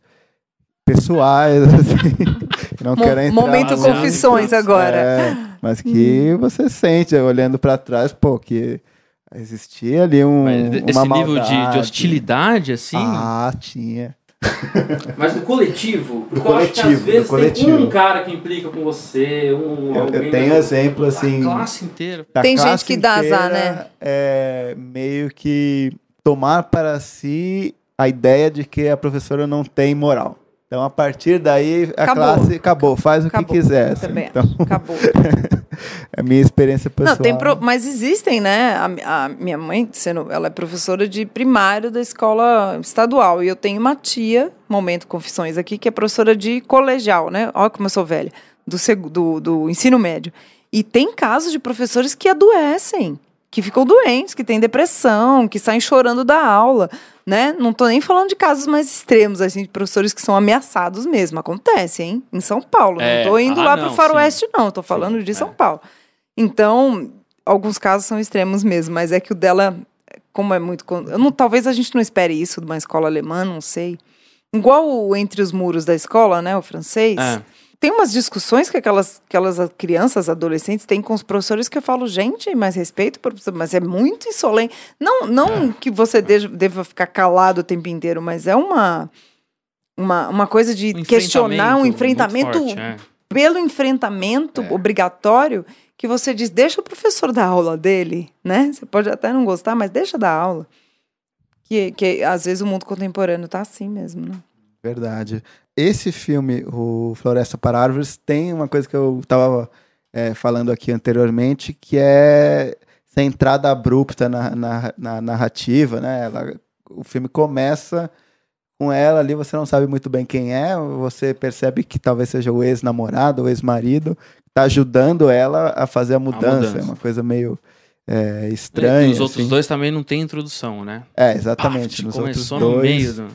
pessoais, assim, que não Mo- quero entrar... momento mas- confissões agora. É, mas que você sente, olhando pra trás, pô, que existia ali um, Mas esse uma nível de, de hostilidade, assim. Ah, tinha. Mas no coletivo, porque eu acho que coletivo, às vezes coletivo. tem um cara que implica com você, um Eu, alguém eu tenho da- exemplo, da assim... classe inteira. da Tem gente classe que dá azar, né? É meio que tomar para si a ideia de que a professora não tem moral. Então, a partir daí, a Acabou. classe acabou, faz o Acabou. que quiser. assim. Também Então, acho. Acabou. é a minha experiência pessoal. Não, tem pro- mas existem, né? A, a minha mãe, sendo, ela é professora de primário da escola estadual. E eu tenho uma tia, momento confissões aqui, que é professora de colegial, né? Olha como eu sou velha, do, do, do ensino médio. E tem casos de professores que adoecem, que ficam doentes, que têm depressão, que saem chorando da aula, né? Não tô nem falando de casos mais extremos, assim, de professores que são ameaçados mesmo. Acontece, hein? Em São Paulo. É, Não tô indo ah, lá não, pro faroeste, não. Tô falando Sim, de é. São Paulo. Então, alguns casos são extremos mesmo, mas é que o dela, como é muito. não, talvez a gente não espere isso de uma escola alemã, não sei. Igual o Entre os Muros da escola, né? O francês. É. tem umas discussões que aquelas, aquelas crianças, adolescentes têm com os professores que eu falo, gente, mais respeito, professor, mas é muito insolente. Não, não é. que você deva, deva ficar calado o tempo inteiro, mas é uma, uma, uma coisa de um questionar um enfrentamento forte, é. pelo enfrentamento é. obrigatório que você diz, deixa o professor dar aula dele, né? Você pode até não gostar, mas deixa dar aula. Que, que às vezes o mundo contemporâneo tá assim mesmo, né? Verdade. Esse filme, o Floresta para Árvores, tem uma coisa que eu estava é, falando aqui anteriormente, que é essa entrada abrupta na, na, na narrativa, né? Ela, o filme começa com ela ali, você não sabe muito bem quem é, você percebe que talvez seja o ex-namorado, o ex-marido, está ajudando ela a fazer a mudança. a mudança. É uma coisa meio é, estranha. E os outros assim. dois também não tem introdução, né? É, exatamente. Pá, começou no dois... meio do...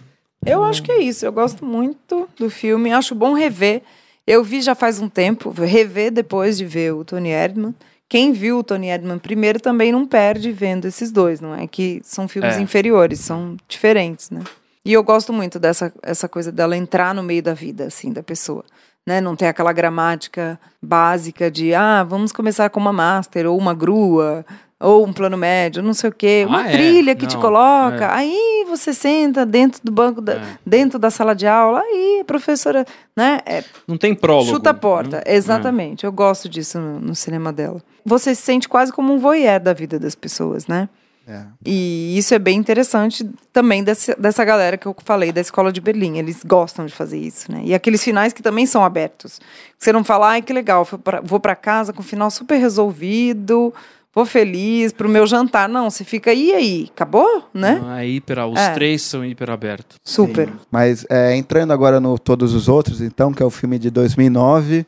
Eu acho que é isso. Eu gosto muito do filme. Acho bom rever. Eu vi já faz um tempo, rever depois de ver o Tony Erdman. Quem viu o Tony Erdman primeiro também não perde vendo esses dois, não é que são filmes é. inferiores, são diferentes, né? E eu gosto muito dessa essa coisa dela entrar no meio da vida, assim, da pessoa. Né? Não tem aquela gramática básica de, ah, vamos começar com uma master ou uma grua, ou um plano médio, não sei o quê, uma ah, é? trilha que não, te coloca. É. Aí você senta dentro do banco, da, é. dentro da sala de aula, aí professora, né? É, não tem prólogo. Chuta a porta, não, exatamente. Eu gosto disso no, no, cinema dela. Você se sente quase como um voyeur da vida das pessoas, né? É. E isso é bem interessante também dessa, dessa galera que eu falei, da escola de Berlim. Eles gostam de fazer isso, né? E aqueles finais que também são abertos. Você não fala, ai, que legal, vou para casa com o final super resolvido, vou feliz pro meu jantar. Não, você fica, e aí? Acabou, né? Ah, é hiper, os é. três são hiper abertos. Super. Sim. Mas é, entrando agora no Todos os Outros, então, que é o filme de 2009,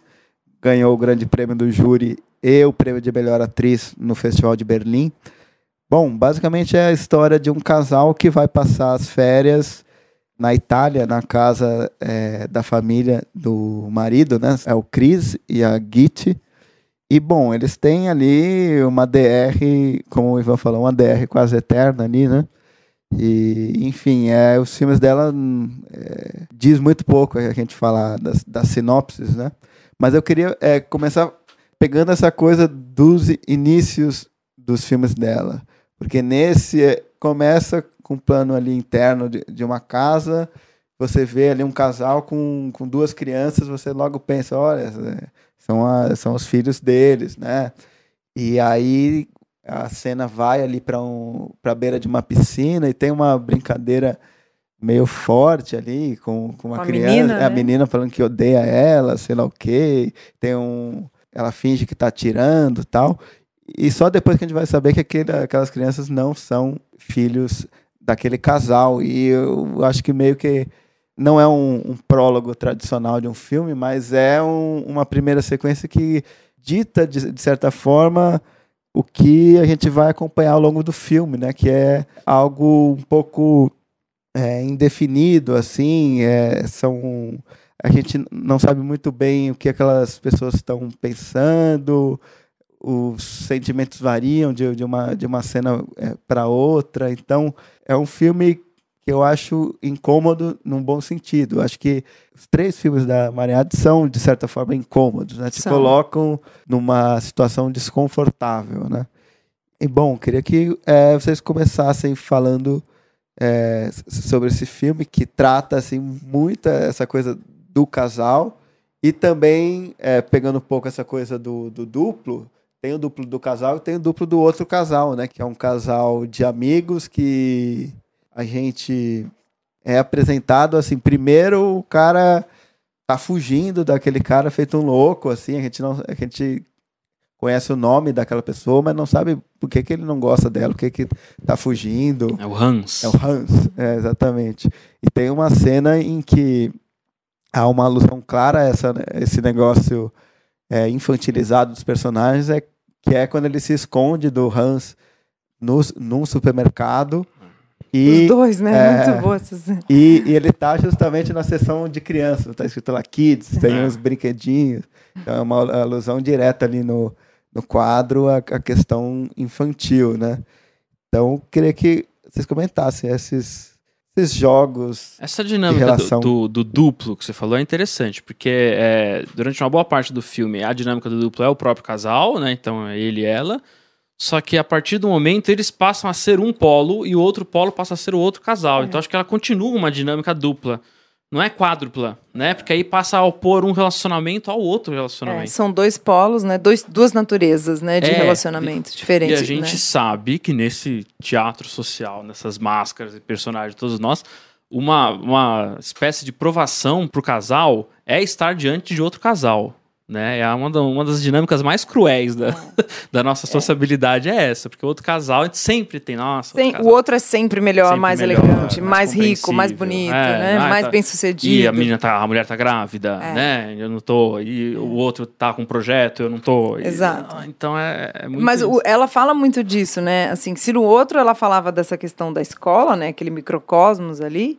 ganhou o grande prêmio do júri e o prêmio de melhor atriz no Festival de Berlim. Bom, basicamente é a história de um casal que vai passar as férias na Itália, na casa é, da família do marido, né? É o Chris e a Gitti. E, bom, eles têm ali uma DR, como o Ivan falou, uma DR quase eterna ali, né? E, enfim, é, os filmes dela é, diz muito pouco a gente falar das, das sinopses, né? Mas eu queria é, começar pegando essa coisa dos inícios dos filmes dela. Porque nesse é, começa com um plano ali interno de, de uma casa, você vê ali um casal com, com duas crianças, você logo pensa, olha, são, a, são os filhos deles, né? E aí a cena vai ali para um, a beira de uma piscina e tem uma brincadeira meio forte ali com, com uma, criança, menina, é, né? a menina falando que odeia ela, sei lá o quê, tem um ela finge que está atirando tal. E só depois que a gente vai saber que aquele, aquelas crianças não são filhos daquele casal. E eu acho que meio que não é um, um prólogo tradicional de um filme, mas é um, uma primeira sequência que dita, de, de, certa forma, o que a gente vai acompanhar ao longo do filme, né? Que é algo um pouco é, indefinido, assim, é, são a gente não sabe muito bem o que aquelas pessoas estão pensando, os sentimentos variam de, de, uma, de uma cena é, para outra. Então, é um filme que eu acho incômodo num bom sentido. Eu acho que os três filmes da Mariade são, de certa forma, incômodos, né? Te são. colocam numa situação desconfortável, né? E, bom, queria que é, vocês começassem falando é, sobre esse filme que trata, assim, muito essa coisa do casal e também, é, pegando um pouco essa coisa do, do duplo, tem o duplo do casal e tem o duplo do outro casal, né? Que é um casal de amigos que a gente é apresentado assim. Primeiro o cara tá fugindo daquele cara feito um louco, assim. A gente não, a gente conhece o nome daquela pessoa, mas não sabe por que, que ele não gosta dela, por que, que tá fugindo. É o Hans. É o Hans, é, exatamente. E tem uma cena em que há uma alusão clara a essa, esse negócio é, infantilizado dos personagens é que é quando ele se esconde do Hans no, num supermercado. E, Os dois, né? É, Muito boa e, e, ele tá justamente na seção de crianças, tá escrito lá Kids, tem uns brinquedinhos. Então é uma alusão direta ali no, no quadro à, questão infantil, né? Então, queria que vocês comentassem esses, esses jogos. Essa dinâmica do, do, do, duplo que você falou é interessante, porque é, durante uma boa parte do filme a dinâmica do duplo é o próprio casal, né? Então é ele e ela. Só que a partir do momento eles passam a ser um polo e o outro polo passa a ser o outro casal. É. Então acho que ela continua uma dinâmica dupla. Não é quádrupla, né? Porque aí passa a opor um relacionamento ao outro relacionamento. É, são dois polos, né? Dois, duas naturezas, né? De é, relacionamento diferentes. E a gente né? sabe que nesse teatro social, nessas máscaras e personagens, todos nós, uma, uma espécie de provação pro casal é estar diante de outro casal. Né? É uma, uma das dinâmicas mais cruéis da, é. da nossa é. sociabilidade é essa, porque o outro casal a gente sempre tem, nossa. Tem, outro o outro é sempre melhor, sempre mais melhor, elegante, mais, mais rico, mais bonito, é, né? mais tá, bem sucedido. E a menina tá, a mulher tá grávida, é. né? Eu não tô. E o outro tá com um projeto, eu não tô. Exato. E, então é, é muito. Mas o, ela fala muito disso, né? Assim, se no outro ela falava dessa questão da escola, né? Aquele microcosmos ali.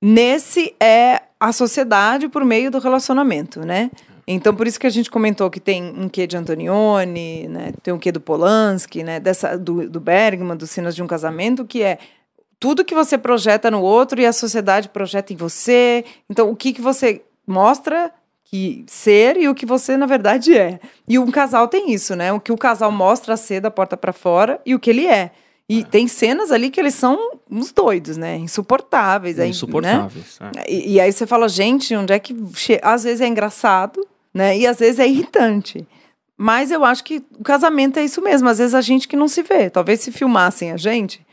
Nesse é a sociedade por meio do relacionamento, né? Então, por isso que a gente comentou que tem um quê de Antonioni, né? tem um quê do Polanski, né? Dessa, do, do Bergman, dos Sinos de um Casamento, que é tudo que você projeta no outro e a sociedade projeta em você. Então, o que, que você mostra que ser e o que você na verdade é. E um casal tem isso, né? O que o casal mostra ser da porta para fora e o que ele é. E é. tem cenas ali que eles são uns doidos, né? Insuportáveis. Insuportáveis. Né? É. E, e, aí você fala, gente, onde é que. Às vezes é engraçado, né? E às vezes é irritante. Mas eu acho que o casamento é isso mesmo. Às vezes a gente que não se vê. Talvez se filmassem a gente,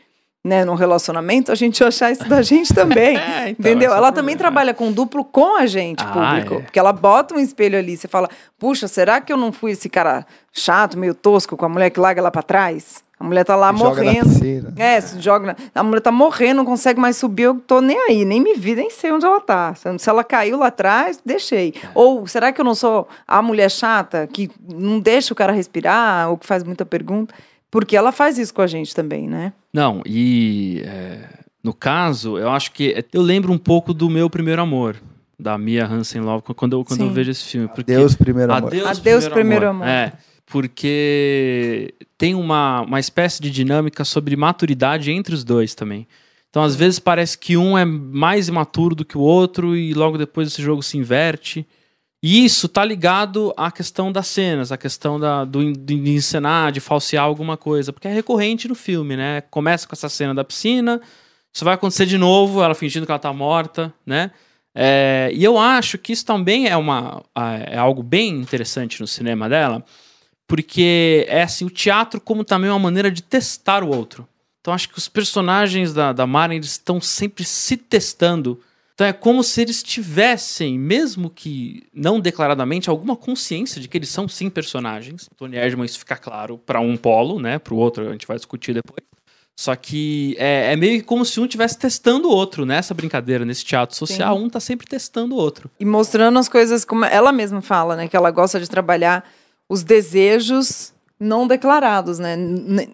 né, num relacionamento, a gente ia achar isso da gente também. é, então, entendeu? Ela também trabalha com duplo com a gente, ah, público. É. Porque ela bota um espelho ali. Você fala, puxa, será que eu não fui esse cara chato, meio tosco, com a mulher que larga lá para trás? A mulher tá lá morrendo. é, se joga. Na... A mulher tá morrendo, não consegue mais subir, eu tô nem aí, nem me vi, nem sei onde ela tá. Se ela caiu lá atrás, deixei. É. Ou será que eu não sou a mulher chata que não deixa o cara respirar, ou que faz muita pergunta? Porque ela faz isso com a gente também, né? Não, e é, no caso, eu acho que eu lembro um pouco do meu primeiro amor da Mia Hansen Love quando eu, quando eu vejo esse filme. Porque Adeus, primeiro amor. Adeus, Adeus primeiro, primeiro amor. amor. É, porque tem uma, uma espécie de dinâmica sobre maturidade entre os dois também. Então, às vezes, parece que um é mais imaturo do que o outro e logo depois esse jogo se inverte. E isso tá ligado à questão das cenas, à questão da, do, de encenar, de falsear alguma coisa, porque é recorrente no filme, né? Começa com essa cena da piscina, isso vai acontecer de novo, ela fingindo que ela tá morta, né? É, e eu acho que isso também é, uma, é algo bem interessante no cinema dela, porque é assim, o teatro como também uma maneira de testar o outro. Então acho que os personagens da, da Maren eles estão sempre se testando. Então é como se eles tivessem, mesmo que não declaradamente, alguma consciência de que eles são sim personagens. Tony Erdmann isso fica claro para um polo, né? Para o outro a gente vai discutir depois. Só que é, é, meio como se um estivesse testando o outro nessa brincadeira, nesse teatro social. Sim. Um tá sempre testando o outro. E mostrando as coisas como ela mesma fala, né? Que ela gosta de trabalhar os desejos não declarados, né?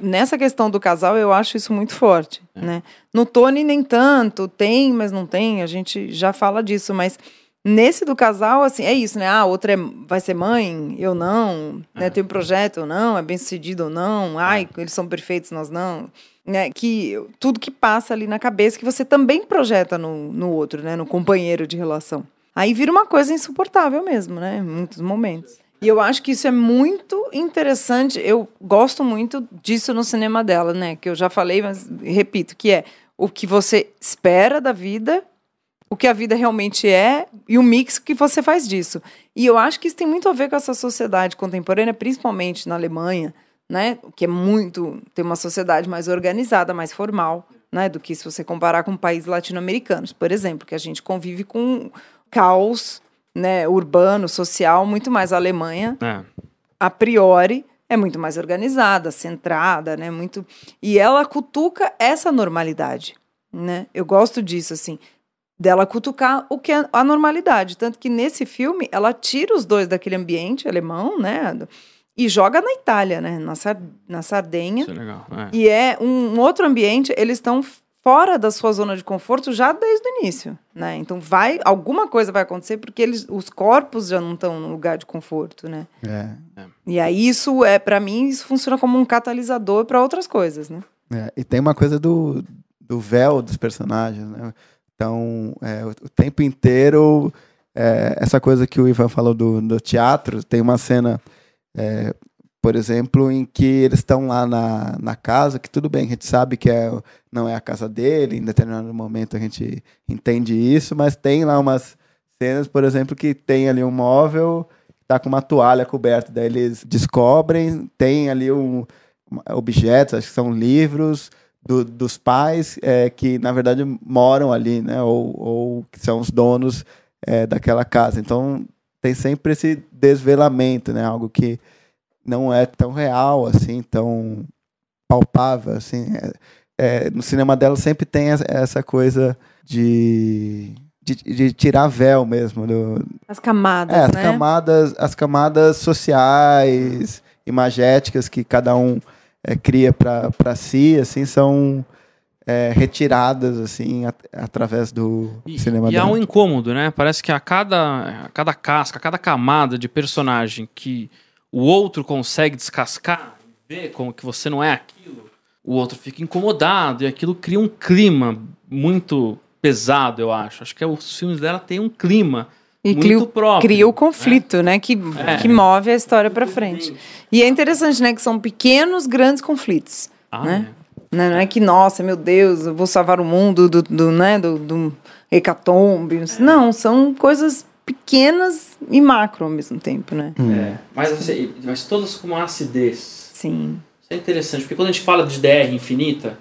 Nessa questão do casal, eu acho isso muito forte, é. né? No Tony, nem tanto, tem, mas não tem, a gente já fala disso, mas nesse do casal, assim, é isso, né? Ah, a outra é, vai ser mãe, eu não, é. né? Tem um projeto, ou não, é bem sucedido ou não, ai, é. eles são perfeitos, nós não. Né? Que tudo que passa ali na cabeça que você também projeta no, no outro, né? No companheiro de relação. Aí vira uma coisa insuportável mesmo, né? Em muitos momentos. E eu acho que isso é muito interessante. Eu gosto muito disso no cinema dela, né? Que eu já falei, mas repito, que é o que você espera da vida, o que a vida realmente é e o mix que você faz disso. E eu acho que isso tem muito a ver com essa sociedade contemporânea, principalmente na Alemanha, né? Que é muito tem uma sociedade mais organizada, mais formal, né? Do que se você comparar com países latino-americanos, por exemplo, que a gente convive com caos né, urbano, social, muito mais a Alemanha. É. A priori é muito mais organizada, centrada, né, muito e ela cutuca essa normalidade, né? Eu gosto disso assim, dela cutucar o que é a normalidade, tanto que nesse filme ela tira os dois daquele ambiente alemão, né? E joga na Itália, né? Na, na Sardenha. Isso é legal. É. E é um, um outro ambiente, eles estão fora da sua zona de conforto já desde o início, né? Então vai, alguma coisa vai acontecer porque eles, os corpos já não estão no lugar de conforto, né? É. E aí isso é, para mim, isso funciona como um catalisador para outras coisas, né? É, e tem uma coisa do, do véu dos personagens, né? Então, é, o, o tempo inteiro, é, essa coisa que o Ivan falou do, do teatro, tem uma cena, é, por exemplo, em que eles estão lá na, na casa, que tudo bem, a gente sabe que é, não é a casa dele, em determinado momento a gente entende isso, mas tem lá umas cenas, por exemplo, que tem ali um móvel, tá com uma toalha coberta, daí eles descobrem, tem ali um objetos, acho que são livros, do, dos pais é, que, na verdade, moram ali, né? Ou, ou que são os donos é, daquela casa. Então, tem sempre esse desvelamento, né? Algo que não é tão real, assim, tão palpável, assim. É, é no cinema dela sempre tem essa coisa de, de, de tirar véu mesmo. Do, as camadas, é, as né? Camadas, as camadas sociais, imagéticas que cada um é, cria para si, assim, são é, retiradas assim at através do e, cinema. E há um incômodo, né? Parece que a cada, a cada casca, a cada camada de personagem que o outro consegue descascar, ver como que você não é aquilo, o outro fica incomodado e aquilo cria um clima muito pesado, eu acho. Acho que os filmes dela têm um clima e muito cria, próprio, cria o conflito, né? né que, é. que move a história para frente. E é interessante, né? Que são pequenos, grandes conflitos. Ah, né? É. Não é que, nossa, meu Deus, eu vou salvar o mundo do, do, né, do, do hecatombe. Não, são coisas pequenas e macro ao mesmo tempo, né? É, mas, assim, mas todas com uma acidez. Sim. Isso é interessante, porque quando a gente fala de DR infinita,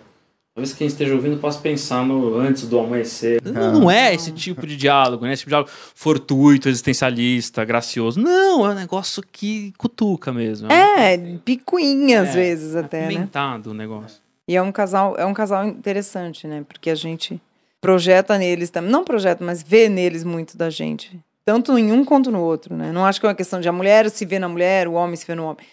Talvez quem esteja ouvindo possa pensar no antes do amanhecer. Não, não é esse tipo de diálogo, né? Esse tipo de diálogo fortuito, existencialista, gracioso. Não, é um negócio que cutuca mesmo. É, picuinha às é, vezes até, né? o negócio. E é um casal, é um casal interessante, né? Porque a gente projeta neles também, não projeta, mas vê neles muito da gente, tanto em um quanto no outro, né? Não acho que é uma questão de a mulher se vê na mulher, o homem se vê no homem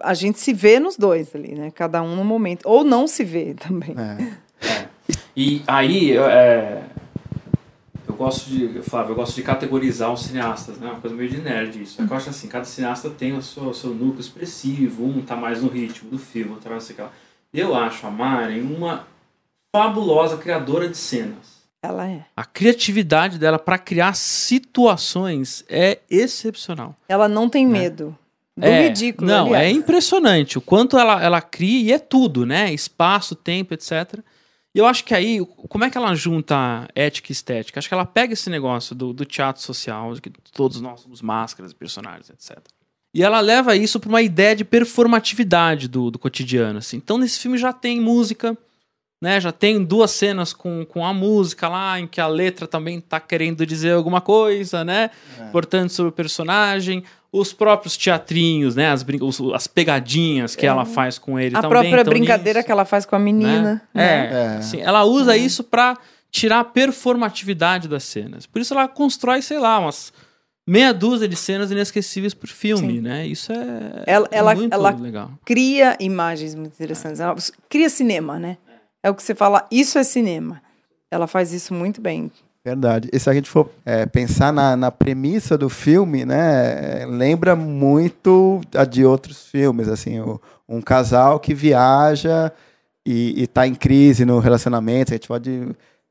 a gente se vê nos dois ali, né? Cada um no momento. Ou não se vê também. É. É. E aí, é, eu gosto de, Flávio, eu gosto de categorizar os cineastas, né? Uma coisa meio de nerd isso. Eu acho assim, cada cineasta tem o seu, o seu núcleo expressivo, um tá mais no ritmo do filme, outro tá mais aquela. Eu acho a Maren uma fabulosa criadora de cenas. Ela é. A criatividade dela para criar situações é excepcional. Ela não tem né? medo. Do é, ridículo. Não, aliás. é impressionante o quanto ela, ela cria e é tudo, né? Espaço, tempo, etc. E eu acho que aí, como é que ela junta ética e estética? Acho que ela pega esse negócio do, do teatro social, que todos nós somos máscaras, personagens, etc. E ela leva isso para uma ideia de performatividade do, do cotidiano. Assim. Então, nesse filme já tem música, né? Já tem duas cenas com, com a música lá, em que a letra também está querendo dizer alguma coisa, né? É. Importante sobre o personagem os próprios teatrinhos, né? As, as pegadinhas que é. ela faz com ele a também. A própria brincadeira nisso, que ela faz com a menina. Né? né? É, é. Assim, ela usa é. isso para tirar a performatividade das cenas. Por isso ela constrói, sei lá, umas meia dúzia de cenas inesquecíveis por filme, Sim. né? Isso é, ela, ela, muito ela legal. cria imagens muito interessantes. Ela cria cinema, né? É o que você fala, isso é cinema. Ela faz isso muito bem. Verdade. E se a gente for é, pensar na, na premissa do filme, né, lembra muito a de outros filmes, assim, o, um casal que viaja e está em crise no relacionamento. A gente pode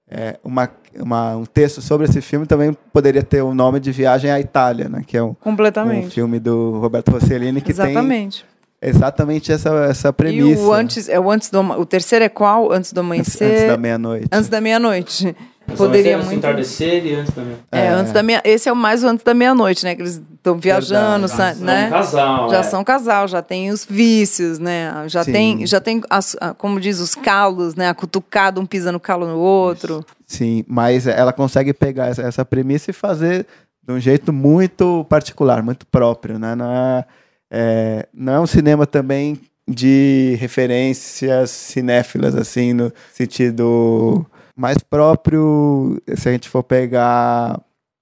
é, uma, uma, um texto sobre esse filme também poderia ter o nome de Viagem à Itália, né, que é um, Completamente. um filme do Roberto Rossellini que Exatamente. tem exatamente essa, essa premissa. E o antes é o antes do o terceiro é qual? Antes do amanhecer. Antes, antes da meia-noite. Antes da meia-noite. Poderia muito. entardecer e antes da meia é, é, antes da meia Esse é o mais antes da meia-noite, né? Que eles estão viajando, já né? São casal, já é. são casal, já tem os vícios, né? Já Sim. tem, já tem as, como diz, os calos, né? A cutucada, um pisa no calo no outro. Sim, mas ela consegue pegar essa, essa premissa e fazer de um jeito muito particular, muito próprio, né? Não é, é, não é um cinema também de referências cinéfilas, assim, no sentido mais próprio, se a gente for pegar.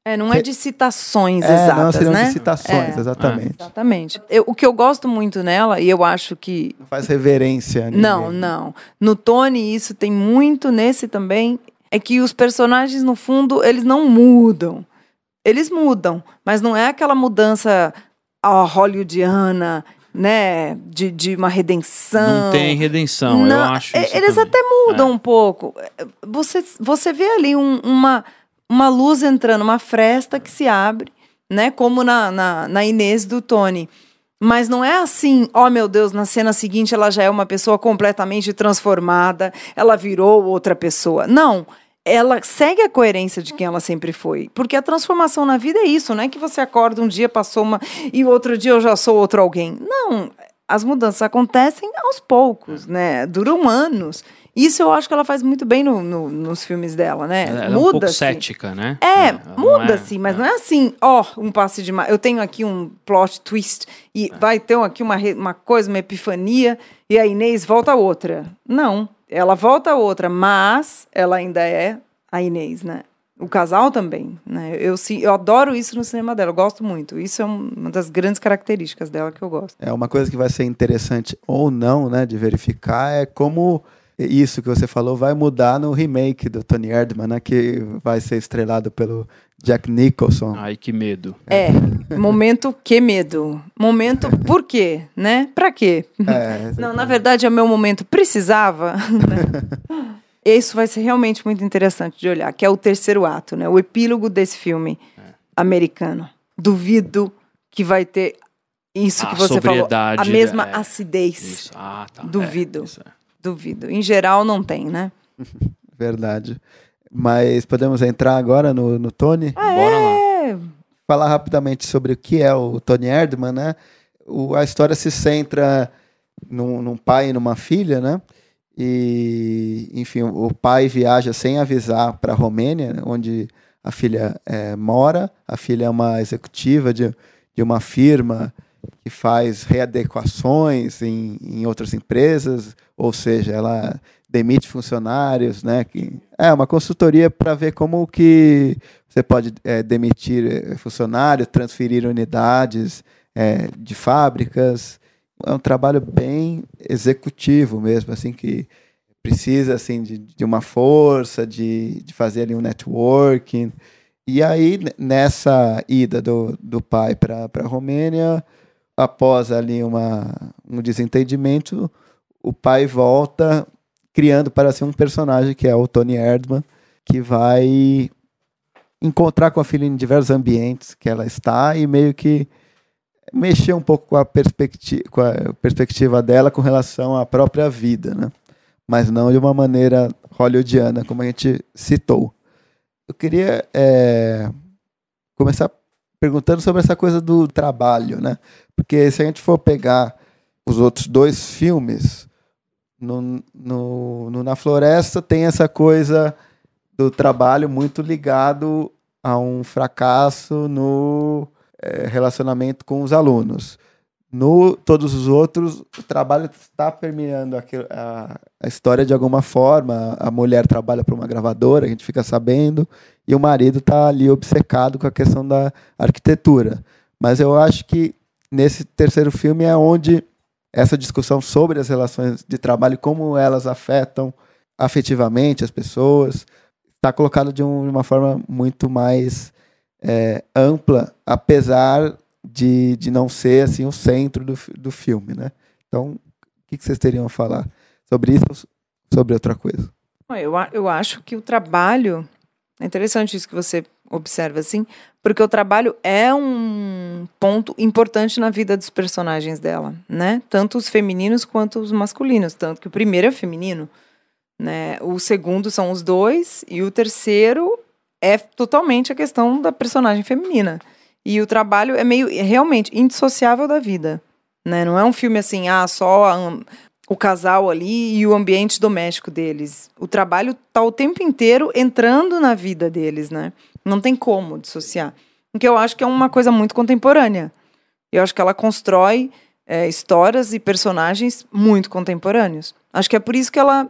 É, não é de citações é, exatas, não seriam né? de citações, é. exatamente. É. Exatamente. Eu, o que eu gosto muito nela, e eu acho que... Não faz reverência. Não, não. No Tony, isso tem muito nesse também, é que os personagens, no fundo, eles não mudam. Eles mudam, mas não é aquela mudança ó, hollywoodiana, né, de, de uma redenção. Não tem redenção, Não, eu acho. isso Eles também. até mudam É. um pouco. Você, você vê ali um- uma, uma luz entrando, uma fresta que se abre, né? Como na, na, na Inês do Tony. Mas não é assim, ó meu Deus, na cena seguinte ela já é uma pessoa completamente transformada, ela virou outra pessoa. Não, ela segue a coerência de quem ela sempre foi. Porque a transformação na vida é isso, não é que você acorda um dia, passou uma. e o outro dia eu já sou outro alguém. Não, as mudanças acontecem aos poucos, né? Duram anos. Isso eu acho que ela faz muito bem no- no- nos filmes dela, né? Ela, ela é um pouco cética, né? É, não muda-se, mas não é assim, ó, um passe de ma- Eu tenho aqui um plot twist e É. vai ter aqui uma, uma coisa, uma epifania, e a Inês volta a outra. Não, ela volta a outra, mas ela ainda é a Inês, né? O casal também, né? Eu, sim, eu adoro isso no cinema dela, eu gosto muito. Isso é um- uma das grandes características dela que eu gosto. É uma coisa que vai ser interessante ou não, né, de verificar é como isso que você falou vai mudar no remake do Tony Erdmann, né, que vai ser estrelado pelo Jack Nicholson. Ai, que medo. É, momento que medo. Momento por quê, né? Pra quê? É, Não, na verdade é o meu momento precisava. né? Isso vai ser realmente muito interessante de olhar, que é o terceiro ato, né? O epílogo desse filme americano. Duvido que vai ter isso A que você falou, a mesma é. acidez. Isso. Ah, tá. Duvido. É, isso é. Duvido. Em geral não tem, né? verdade. Mas podemos entrar agora no, no Tony? Bora lá. É, falar rapidamente sobre o que é o Tony Erdmann, né? O- a história se centra num, num pai e numa filha, né? E, enfim, o, pai viaja sem avisar para a Romênia, né? onde a filha eh, mora. A filha é uma executiva de, de uma firma que faz readequações em, em outras empresas, ou seja, ela demite funcionários, né? Que é uma consultoria para ver como que você pode eh, demitir eh, funcionários, transferir unidades eh, de fábricas. É um trabalho bem executivo mesmo, assim que precisa assim de, de uma força, de, de fazer ali um networking. E aí nessa ida do, do pai para a Romênia, após ali uma, um desentendimento, o pai volta criando para si um personagem que é o Tony Erdmann, que vai encontrar com a filha em diversos ambientes que ela está e meio que mexer um pouco com a, perspecti com a perspectiva dela com relação à própria vida, né? Mas não de uma maneira hollywoodiana, como a gente citou. Eu queria é, começar perguntando sobre essa coisa do trabalho, né? Porque se a gente for pegar os outros dois filmes, no, no, no Na Floresta tem essa coisa do trabalho muito ligado a um fracasso no eh, relacionamento com os alunos. No todos os outros, o trabalho está permeando aquilo- a, a história de alguma forma. A mulher trabalha para uma gravadora, a gente fica sabendo, e o marido está ali obcecado com a questão da arquitetura. Mas eu acho que nesse terceiro filme é onde essa discussão sobre as relações de trabalho, como elas afetam afetivamente as pessoas, está colocado de, um- uma forma muito mais é, ampla, apesar de, de não ser assim o centro do, do filme, né? Então, o que, vocês teriam a falar sobre isso ou sobre outra coisa? Eu, eu acho que o trabalho. É interessante isso que você observa assim, porque o trabalho é um ponto importante na vida dos personagens dela, né? Tanto os femininos quanto os masculinos. Tanto que o primeiro é feminino, né? O segundo são os dois, e o terceiro é totalmente a questão da personagem feminina. E o trabalho é meio é realmente indissociável da vida. Né? Não é um filme assim, ah, só a- o casal ali e o ambiente doméstico deles. O trabalho tá o tempo inteiro entrando na vida deles, né? Não tem como dissociar. O que eu acho que é uma coisa muito contemporânea. Eu acho que ela constrói é, histórias e personagens muito contemporâneos. Acho que é por isso que ela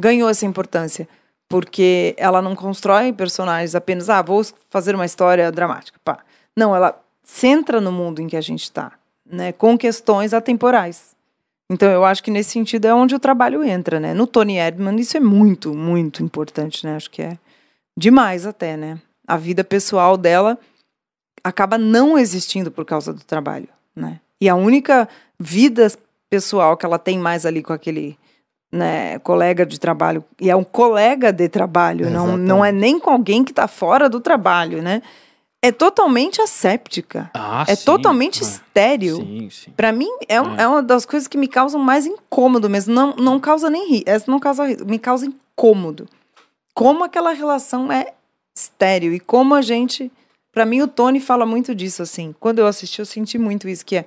ganhou essa importância. Porque ela não constrói personagens apenas, ah, vou fazer uma história dramática. Pá. Não, ela centra no mundo em que a gente está, né? com questões atemporais. Então, eu acho que nesse sentido é onde o trabalho entra, né? No Tony Erdmann, isso é muito, muito importante, né? Acho que é demais até, né? A vida pessoal dela acaba não existindo por causa do trabalho, né? E a única vida pessoal que ela tem mais ali com aquele né, colega de trabalho, e é um colega de trabalho, não, não é nem com alguém que está fora do trabalho, né? É totalmente asséptica. Ah, é sim. totalmente É. sim. Pra mim, é, um- É. é uma das coisas que me causam mais incômodo mesmo. Não, não causa nem rir. Essa não causa rir. Me causa incômodo. Como aquela relação é estéril. E como a gente. Pra mim, o Tony fala muito disso, assim. Quando eu assisti, eu senti muito isso, que é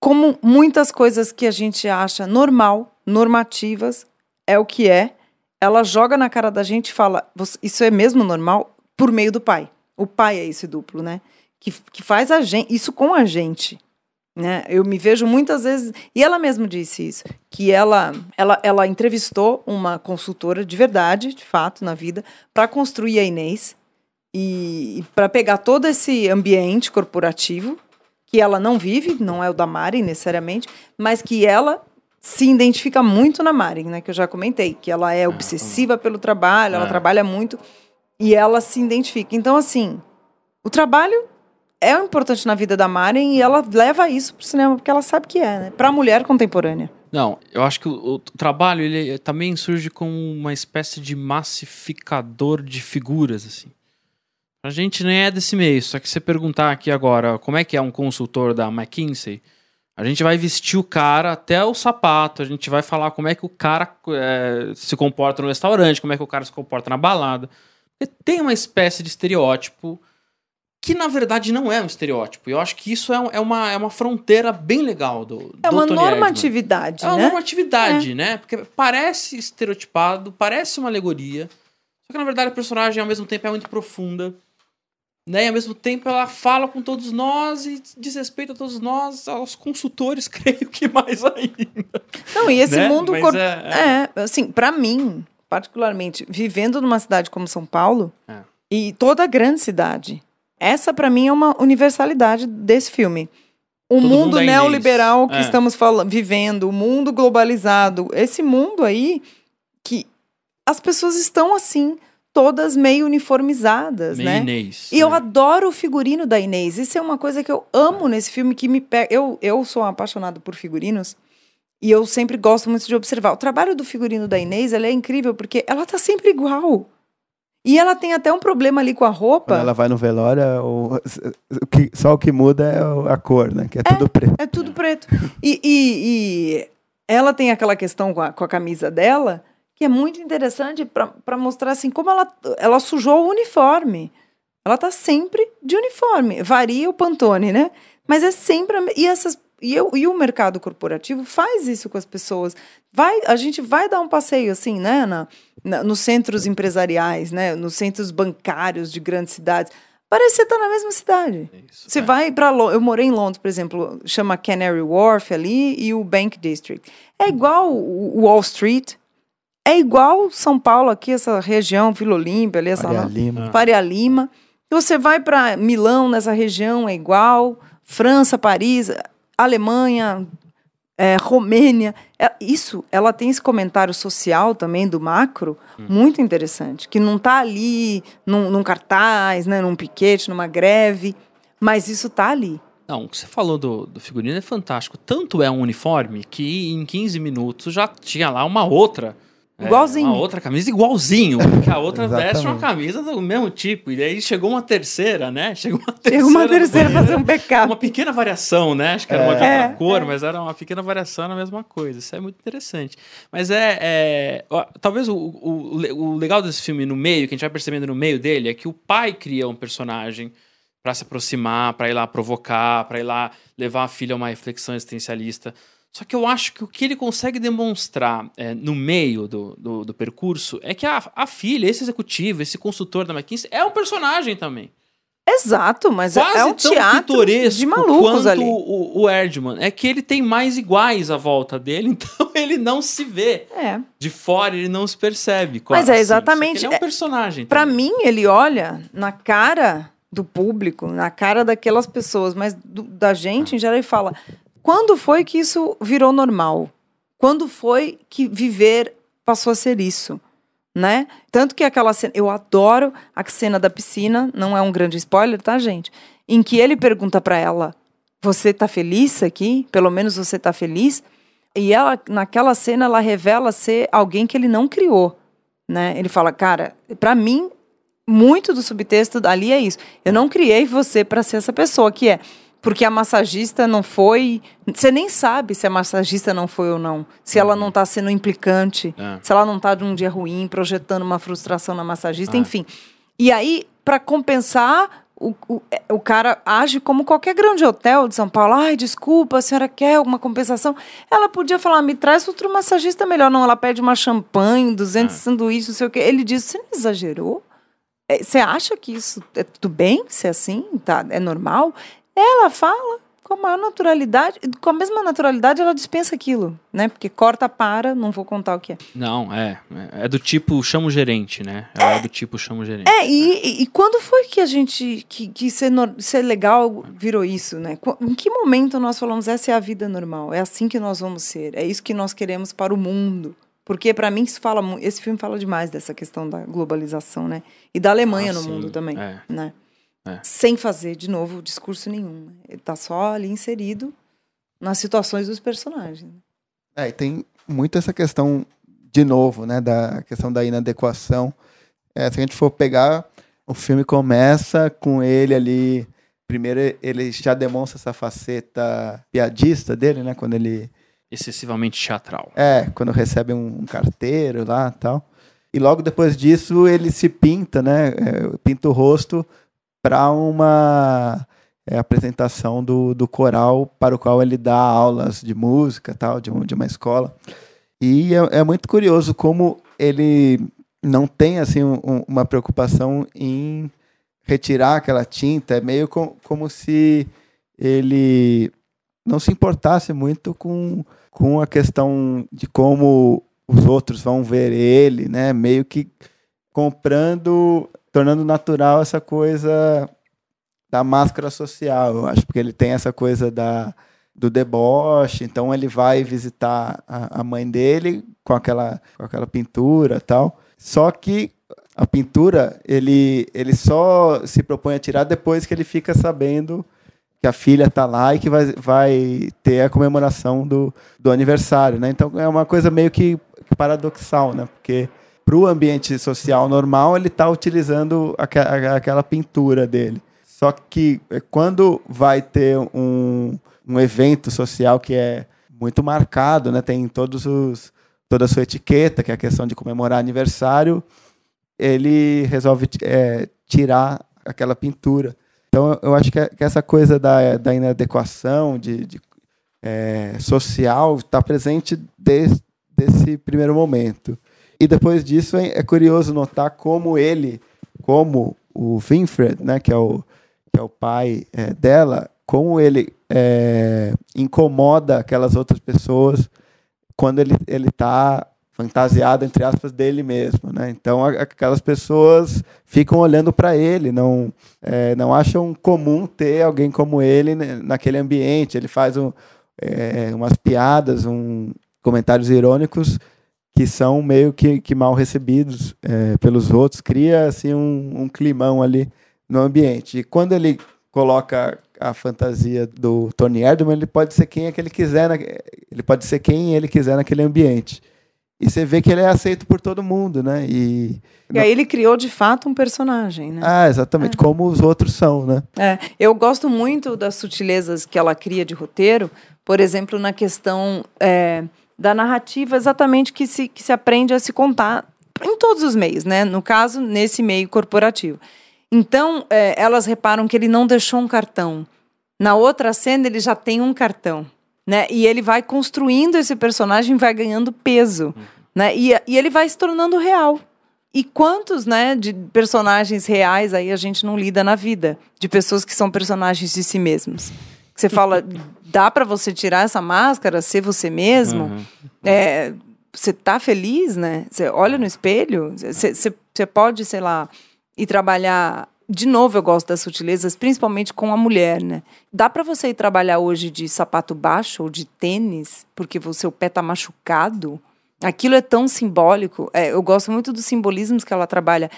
como muitas coisas que a gente acha normal, normativas, é o que é. Ela joga na cara da gente e fala: "Você- Isso é mesmo normal? Por meio do pai. O pai é esse duplo, né? Que, que faz a gente, isso com a gente. Né? Eu me vejo muitas vezes. E ela mesma disse isso: que ela, ela, ela entrevistou uma consultora de verdade, de fato, na vida, para construir a Inês e, para pegar todo esse ambiente corporativo que ela não vive, não é o da Mari necessariamente, mas que ela se identifica muito na Mari, né? Que eu já comentei, que ela é obsessiva pelo trabalho, ela É. trabalha muito e ela se identifica. Então, assim, o trabalho é importante na vida da Mari e ela leva isso pro cinema porque ela sabe que é, né? Pra mulher contemporânea. Não, eu acho que o, o trabalho ele também surge como uma espécie de massificador de figuras, assim. A gente nem é desse meio, só que você perguntar aqui agora como é que é um consultor da McKinsey, a gente vai vestir o cara até o sapato, a gente vai falar como é que o cara é, se comporta no restaurante, como é que o cara se comporta na balada. Porque tem uma espécie de estereótipo que na verdade não é um estereótipo. Eu acho que isso é, um- é uma, é uma fronteira bem legal do É do uma Tony Erdmann. normatividade, É uma né? normatividade, né? Porque parece estereotipado, parece uma alegoria. Só que na verdade a personagem ao mesmo tempo é muito profunda. Né? E ao mesmo tempo ela fala com todos nós e diz respeito a todos nós, aos consultores, creio que mais ainda. Não, e esse né? mundo cor- é- é, assim, pra mim, particularmente, vivendo numa cidade como São Paulo É. e toda grande cidade, essa pra mim é uma universalidade desse filme. O mundo mundo é neoliberal que É. estamos falando, vivendo, o mundo globalizado, esse mundo aí que as pessoas estão assim, todas meio uniformizadas, Meio né? Inês. E eu né? adoro o figurino da Inês. Isso é uma coisa que eu amo nesse filme, que me pega. Eu, eu sou apaixonada por figurinos. E eu sempre gosto muito de observar. O trabalho do figurino da Inês ela é incrível, porque ela tá sempre igual. E ela tem até um problema ali com a roupa. Quando ela vai no velório, é o, o que, só o que muda é a cor, né? Que é tudo preto. É tudo preto. E, e- e ela tem aquela questão com a, com a camisa dela, que é muito interessante para mostrar assim como ela, ela sujou o uniforme. Ela tá sempre de uniforme. Varia o Pantone, né? Mas é sempre. E, essas, e, eu, e o mercado corporativo faz isso com as pessoas. Vai, a gente vai dar um passeio assim, né? Na, na- nos centros empresariais, né? Nos centros bancários de grandes cidades. Parece que você tá na mesma cidade. Isso, Você é. vai para eu morei em Londres, por exemplo, chama Canary Wharf ali e o Bank District. É igual o Wall Street, é igual São Paulo aqui essa região Vila Olímpia ali essa Faria não- Lima. Faria Lima. Você vai para Milão nessa região é igual, França, Paris, Alemanha, é, Romênia. É, isso, ela tem esse comentário social também do macro muito interessante, que não está ali num, num cartaz, né, num piquete, numa greve, mas isso está ali. Não, o que você falou do, do figurino é fantástico. Tanto é um uniforme que em 15 minutos já tinha lá uma outra. É, Igualzinho. uma outra camisa igualzinho. Porque a outra veste uma camisa do mesmo tipo. E aí chegou uma terceira, né? Chegou uma terceira. Chega uma terceira fazer um backup. Uma pequena variação, né? Acho que era uma de É. outra cor, mas era uma pequena variação na mesma coisa. Isso é muito interessante. Mas é. é- ó, talvez o, o, o legal desse filme no meio, que a gente vai percebendo no meio dele, é que o pai cria um personagem pra se aproximar, pra ir lá provocar, pra ir lá levar a filha a uma reflexão existencialista. Só que eu acho que o que ele consegue demonstrar é, no meio do, do, do percurso é que a, a filha, esse executivo, esse consultor da McKinsey, é um personagem também Exato, mas é- quase é um tão teatro pitoresco de malucos quanto ali. O, o Erdman. É que ele tem mais iguais à volta dele, então ele não se vê. É. De fora ele não se percebe. Mas quase, é assim. exatamente- ele é é- um personagem. Para também. mim, ele olha na cara do público, na cara daquelas pessoas, mas do- da gente em geral, e fala: quando foi que isso virou normal? Quando foi que viver passou a ser isso? Né? Tanto que aquela cena, eu adoro a cena da piscina, não é um grande spoiler, tá, gente? Em que ele pergunta para ela: Você tá feliz aqui? Pelo menos você tá feliz? E ela, naquela cena, ela revela ser alguém que ele não criou, né? Ele fala, cara, para mim, muito do subtexto ali é isso. Eu não criei você para ser essa pessoa que é porque a massagista não foi. Você nem sabe se a massagista não foi ou não. Se ela não está sendo implicante, é. se ela não está de um dia ruim, projetando uma frustração na massagista, é. enfim. E aí, para compensar, o, o, o, cara age como qualquer grande hotel de São Paulo. Ai, desculpa, a senhora quer alguma compensação? Ela podia falar, me traz outro massagista melhor. Não, ela pede uma champanhe, 200 é. sanduíches, não sei o quê. Ele diz, você não exagerou? É, você acha que isso é tudo bem ser assim? Tá, é normal? Ela fala com a maior naturalidade, com a mesma naturalidade ela dispensa aquilo, né? Porque corta para, não vou contar o que é. Não, é. É do tipo chama o gerente, né? Ela é, é do tipo chama o gerente. É, e, e, quando foi que a gente, que, que ser, ser legal virou isso, né? Em que momento nós falamos, essa é a vida normal, é assim que nós vamos ser, é isso que nós queremos para o mundo? Porque para mim isso fala, esse filme fala demais dessa questão da globalização, né? E da Alemanha ah, no sim, mundo também, é. né? É. Sem fazer, de novo, discurso nenhum. Ele está só ali inserido nas situações dos personagens. É, e tem muito essa questão, de novo, né, da questão da inadequação. É, se a gente for pegar, o filme começa com ele ali. Primeiro, ele já demonstra essa faceta piadista dele, né? Quando ele. Excessivamente teatral. É, quando recebe um, um carteiro lá tal. E logo depois disso, ele se pinta, né? É, pinta o rosto para uma é, apresentação do, do coral para o qual ele dá aulas de música tal de, de uma escola e é, é muito curioso como ele não tem assim um, uma preocupação em retirar aquela tinta é meio com, como se ele não se importasse muito com, com a questão de como os outros vão ver ele, né? Meio que comprando tornando natural essa coisa da máscara social, eu acho, porque ele tem essa coisa da, do deboche, então ele vai visitar a, a mãe dele com aquela, com aquela pintura tal. Só que a pintura ele, ele só se propõe a tirar depois que ele fica sabendo que a filha está lá e que vai, vai ter a comemoração do, do aniversário, né? Então é uma coisa meio que paradoxal, né? Porque para o ambiente social normal, ele está utilizando aqua, aquela pintura dele. Só que é, quando vai ter um, um evento social que é muito marcado, né, tem todos os, toda a sua etiqueta, que é a questão de comemorar aniversário, ele resolve é, tirar aquela pintura. Então, eu acho que, que essa coisa da, da inadequação de, de é, social está presente desde esse primeiro momento. E depois disso é, curioso notar como ele, como o Winfred, né, que é o, que é o pai é, dela, como ele é, incomoda aquelas outras pessoas quando ele ele está fantasiado entre aspas dele mesmo, né? Então aquelas pessoas ficam olhando para ele, não é, não acham comum ter alguém como ele naquele ambiente. Ele faz um, é, umas piadas, um, comentários irônicos que são meio que, que mal recebidos é, pelos outros, cria assim um, um climão ali no ambiente. E quando ele coloca a fantasia do Tony Erdman, ele pode ser quem é que ele quiser, na, ele pode ser quem ele quiser naquele ambiente. E você vê que ele é aceito por todo mundo, né? E, e aí ele criou de fato um personagem, né? Ah, exatamente, é. como os outros são, né? É, eu gosto muito das sutilezas que ela cria de roteiro, por exemplo, na questão é, da narrativa exatamente que se, que se aprende a se contar em todos os meios, né? No caso, nesse meio corporativo. Então, é, elas reparam que ele não deixou um cartão. Na outra cena, ele já tem um cartão. Né? E ele vai construindo esse personagem, vai ganhando peso. Né? E, e ele vai se tornando real. E quantos né, de personagens reais aí a gente não lida na vida? De pessoas que são personagens de si mesmos. Você fala, dá para você tirar essa máscara, ser você mesmo? Uhum. É, você tá feliz, né? Você olha no espelho, você, pode, sei lá, ir trabalhar de novo eu gosto das sutilezas, principalmente com a mulher, né? Dá para você ir trabalhar hoje de sapato baixo ou de tênis, porque o seu pé tá machucado? Aquilo é tão simbólico. É, eu gosto muito dos simbolismos que ela trabalha.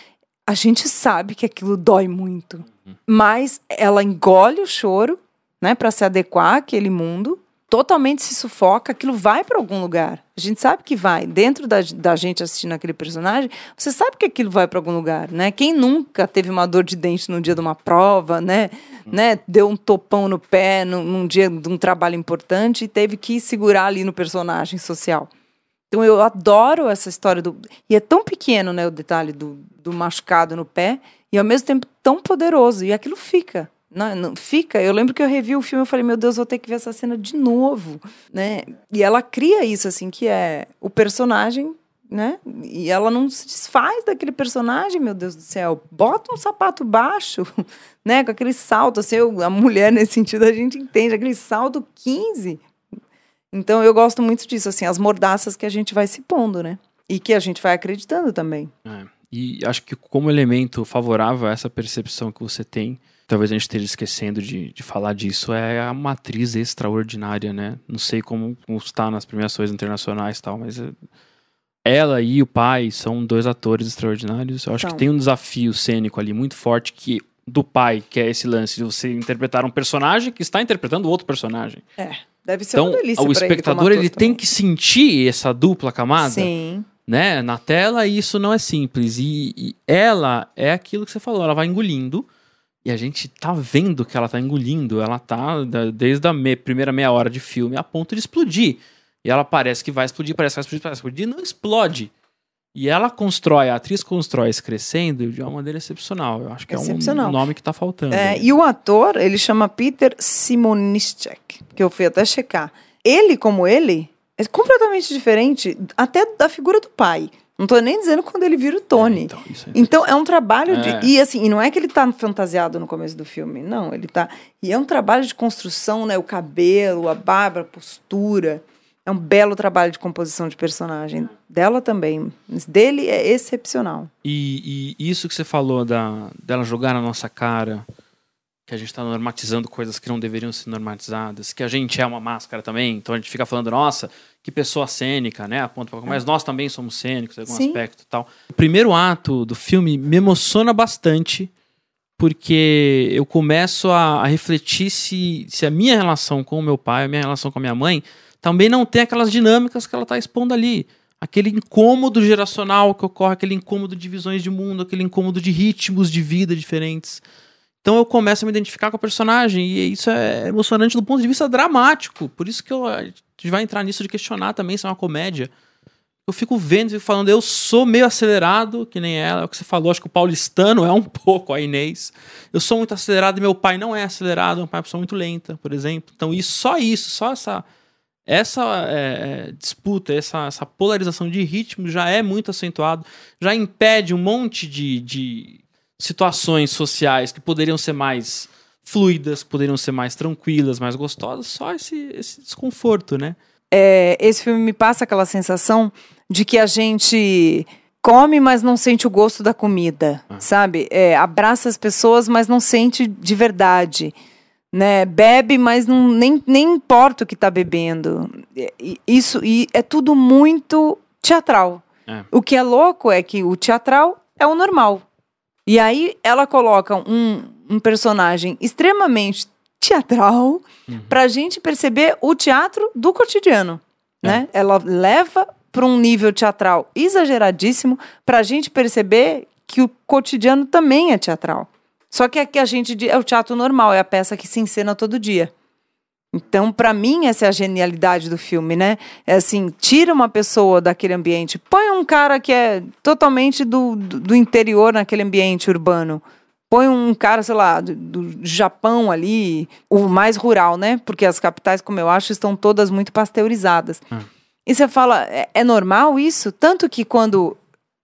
A gente sabe que aquilo dói muito, uhum. mas ela engole o choro né, para se adequar àquele mundo, totalmente se sufoca, aquilo vai para algum lugar. A gente sabe que vai. Dentro da, da gente assistindo aquele personagem, você sabe que aquilo vai para algum lugar, né? Quem nunca teve uma dor de dente no dia de uma prova, né? Hum. né? Deu um topão no pé num, num dia de um trabalho importante e teve que segurar ali no personagem social. Então eu adoro essa história do. E é tão pequeno, né, o detalhe do, do machucado no pé, e ao mesmo tempo tão poderoso. E aquilo fica. Não, não, fica. Eu lembro que eu revi o filme e falei, meu Deus, vou ter que ver essa cena de novo, né? E ela cria isso, assim, que é o personagem, né? E ela não se desfaz daquele personagem, meu Deus do céu. Bota um sapato baixo, né? Com aquele salto, assim, eu, a mulher nesse sentido a gente entende, aquele salto 15. Então eu gosto muito disso, assim, as mordaças que a gente vai se pondo, né? E que a gente vai acreditando também. É. E acho que como elemento favorável a essa percepção que você tem, talvez a gente esteja esquecendo de, de falar disso, é a matriz extraordinária, né? Não sei como, como está nas premiações internacionais e tal, mas é, ela e o pai são dois atores extraordinários. Eu acho então. que tem um desafio cênico ali muito forte que do pai, que é esse lance de você interpretar um personagem que está interpretando outro personagem. É. Deve ser então, uma delícia o espectador ele, ele tem que sentir essa dupla camada. Sim. Né, na tela, e isso não é simples. E, e, ela é aquilo que você falou, ela vai engolindo. E a gente tá vendo que ela tá engolindo. Ela tá, desde a me, primeira meia hora de filme, a ponto de explodir. E ela parece que vai explodir, parece que vai explodir, parece que vai explodir, e não explode. E ela constrói, a atriz constrói esse crescendo de uma maneira excepcional. Eu acho que é um nome que está faltando. É, e o ator, ele chama Peter Simonischek, que eu fui até checar. Ele, como ele, é completamente diferente até da figura do pai. Não estou nem dizendo quando ele vira o Tony. É, então, é, então, é um trabalho de. É. E assim, e não é que ele está fantasiado no começo do filme. Não, ele está E é um trabalho de construção, né? O cabelo, a barba, a postura. É um belo trabalho de composição de personagem. Dela também. Mas dele é excepcional. E, e isso que você falou da, dela jogar na nossa cara, que a gente está normatizando coisas que não deveriam ser normatizadas, que a gente é uma máscara também, então a gente fica falando, nossa, que pessoa cênica, né? Aponta pra... Mas nós também somos cênicos em algum Sim. aspecto tal. O primeiro ato do filme me emociona bastante, porque eu começo a, a refletir se, se a minha relação com o meu pai, a minha relação com a minha mãe também não tem aquelas dinâmicas que ela está expondo ali. Aquele incômodo geracional que ocorre, aquele incômodo de visões de mundo, aquele incômodo de ritmos de vida diferentes. Então eu começo a me identificar com a personagem e isso é emocionante do ponto de vista dramático. Por isso que eu, gente vai entrar nisso de questionar também se é uma comédia. Eu fico vendo e falando, eu sou meio acelerado, que nem ela, é o que você falou, acho que o paulistano é um pouco, a Inês. Eu sou muito acelerado e meu pai não é acelerado, meu pai é uma pessoa muito lenta, por exemplo. Então, isso, só isso, só essa essa é, é, disputa, essa, essa polarização de ritmo já é muito acentuado, já impede um monte de, de situações sociais que poderiam ser mais fluidas, poderiam ser mais tranquilas, mais gostosas, só esse, esse desconforto, né? É, esse filme me passa aquela sensação de que a gente come, mas não sente o gosto da comida, ah. sabe? É, abraça as pessoas, mas não sente de verdade né? Bebe, mas não, nem, nem importa o que está bebendo. Isso e é tudo muito teatral. É. O que é louco é que o teatral é o normal. E aí ela coloca um, um personagem extremamente teatral uhum. para a gente perceber o teatro do cotidiano. É. Né? Ela leva para um nível teatral exageradíssimo para a gente perceber que o cotidiano também é teatral. Só que aqui a gente é o teatro normal, é a peça que se encena todo dia. Então, para mim, essa é a genialidade do filme, né? É assim, tira uma pessoa daquele ambiente, põe um cara que é totalmente do, do, do interior naquele ambiente urbano. Põe um cara, sei lá, do, do, Japão ali, o mais rural, né? Porque as capitais, como eu acho, estão todas muito pasteurizadas. Hum. E você fala, é, é normal isso? Tanto que quando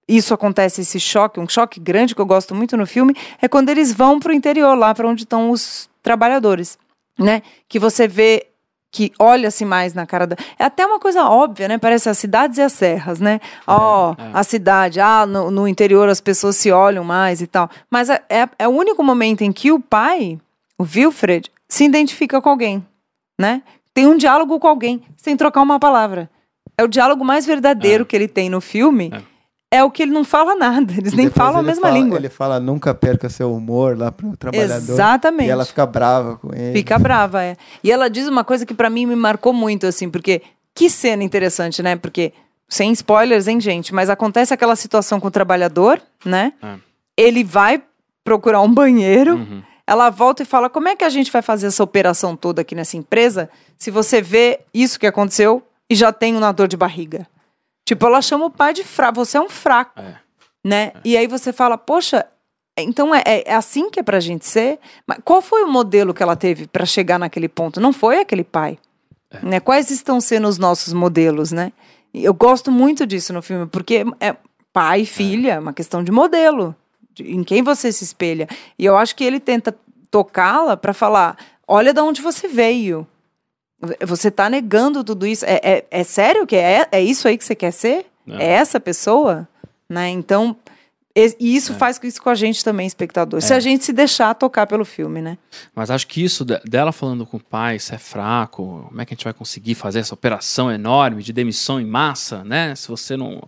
isso acontece, esse choque, um choque grande que eu gosto muito no filme, é quando eles vão para o interior, lá para onde estão os trabalhadores, né? Que você vê que olha-se mais na cara da. É até uma coisa óbvia, né? Parece as cidades e as serras, né? É, Ó, oh, é, é. a cidade, ah, no, no, interior as pessoas se olham mais e tal. Mas é, é, é o único momento em que o pai, o Wilfred, se identifica com alguém, né? Tem um diálogo com alguém, sem trocar uma palavra. É o diálogo mais verdadeiro é. que ele tem no filme. É é o que ele não fala nada. Eles E nem falam a mesma fala- língua. Ele fala, nunca perca seu humor lá pro trabalhador. Exatamente. E ela fica brava com ele. Fica brava, é. E ela diz uma coisa que pra mim me marcou muito, assim, porque que cena interessante, né? Porque, sem spoilers, hein, gente? Mas acontece aquela situação com o trabalhador, né? É. Ele vai procurar um banheiro, Uhum. ela volta e fala: como é que a gente vai fazer essa operação toda aqui nessa empresa se você vê isso que aconteceu e já tem uma dor de barriga? Tipo, ela chama o pai de fraco, você é um fraco É. né? E aí você fala, poxa, então é, é assim que é pra gente ser? Mas qual foi o modelo que ela teve pra chegar naquele ponto? Não foi aquele pai. Né? Quais estão sendo os nossos modelos, né? Eu gosto muito disso no filme, porque é pai e filha, é uma questão de modelo, de- em quem você se espelha. E eu acho que ele tenta tocá-la pra falar, olha de onde você veio. Você tá negando tudo isso. É, é, é sério que é, é isso aí que você quer ser? Não. É essa pessoa? Né? Então, e isso faz isso com a gente também, espectador. Se a gente se deixar tocar pelo filme, né? Mas acho que isso de- dela falando com o pai, isso é fraco, como é que a gente vai conseguir fazer essa operação enorme de demissão em massa, né? Se você não,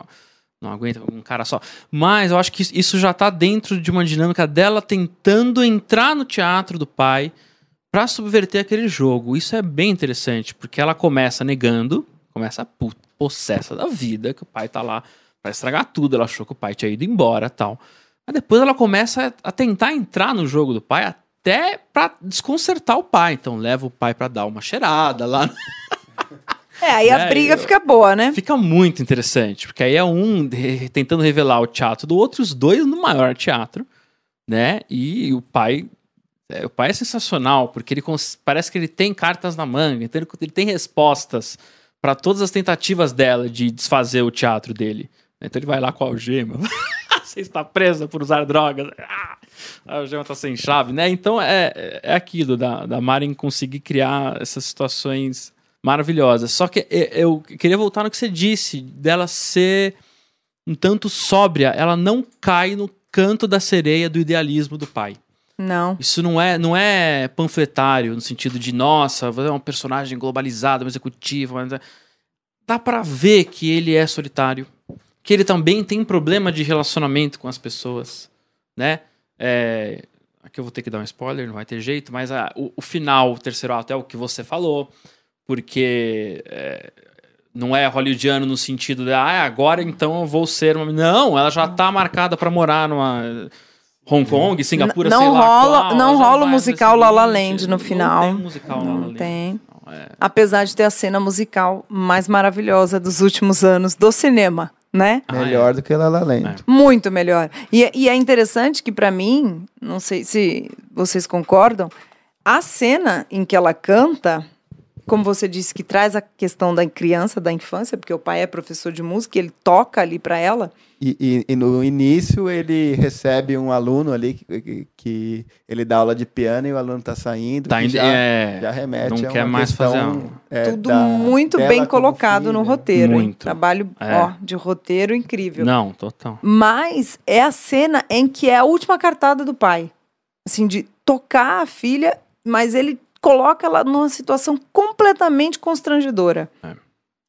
não aguenta um cara só. Mas eu acho que isso já tá dentro de uma dinâmica dela tentando entrar no teatro do pai para subverter aquele jogo. Isso é bem interessante, porque ela começa negando, começa pu- possessa da vida, que o pai tá lá pra estragar tudo, ela achou que o pai tinha ido embora tal. Mas depois ela começa a tentar entrar no jogo do pai até pra desconcertar o pai. Então leva o pai pra dar uma cheirada lá. É, aí a É, briga eu- fica boa, né? Fica muito interessante, porque aí é um tentando revelar o teatro do outro, os dois no maior teatro, né? E o pai. É, o pai é sensacional, porque ele parece que ele tem cartas na manga, então ele, ele tem respostas pra todas as tentativas dela de desfazer o teatro dele. Então ele vai lá com a algema. Você está presa por usar drogas. Ah, a algema tá sem chave, né? Então é, é aquilo da, da Maren conseguir criar essas situações maravilhosas. Só que eu queria voltar no que você disse, dela ser um tanto sóbria. Ela não cai no canto da sereia do idealismo do pai. Não. Isso não é, não é panfletário no sentido de, nossa, é um personagem globalizado, um executivo. Mas... é- Dá pra ver que ele é solitário. Que ele também tem problema de relacionamento com as pessoas, né? É, Aqui eu vou ter que dar um spoiler, não vai ter jeito, mas ah, o, o final, o terceiro ato, é o que você falou, porque é, não é hollywoodiano no sentido de, ah, agora então eu vou ser uma. Não, ela já tá marcada pra morar numa. Hong Kong, Singapura, não sei lá rola, qual, não já rola o musical no La La. Land no Não final. tem musical La La Não Land. tem. Não, é- Apesar de ter a cena musical mais maravilhosa dos últimos anos do cinema, né? Ah, Melhor do que La La Land. É. Muito melhor. E, e é interessante que, pra mim, não sei se vocês concordam, a cena em que ela canta, como você disse, que traz a questão da criança, da infância, porque o pai é professor de música, ele toca ali pra ela. E, e- e no início ele recebe um aluno ali que, que- que ele dá aula de piano e o aluno tá saindo. Tá indo- já, é, já remete não a quer mais questão, fazer aula. é, Tudo da- muito bem colocado no filha. roteiro. hein? Muito. Trabalho É. ó, de roteiro incrível. Não, total. Mas é a cena em que é a última cartada do pai. Assim, de tocar a filha, mas ele coloca ela numa situação completamente constrangedora. É.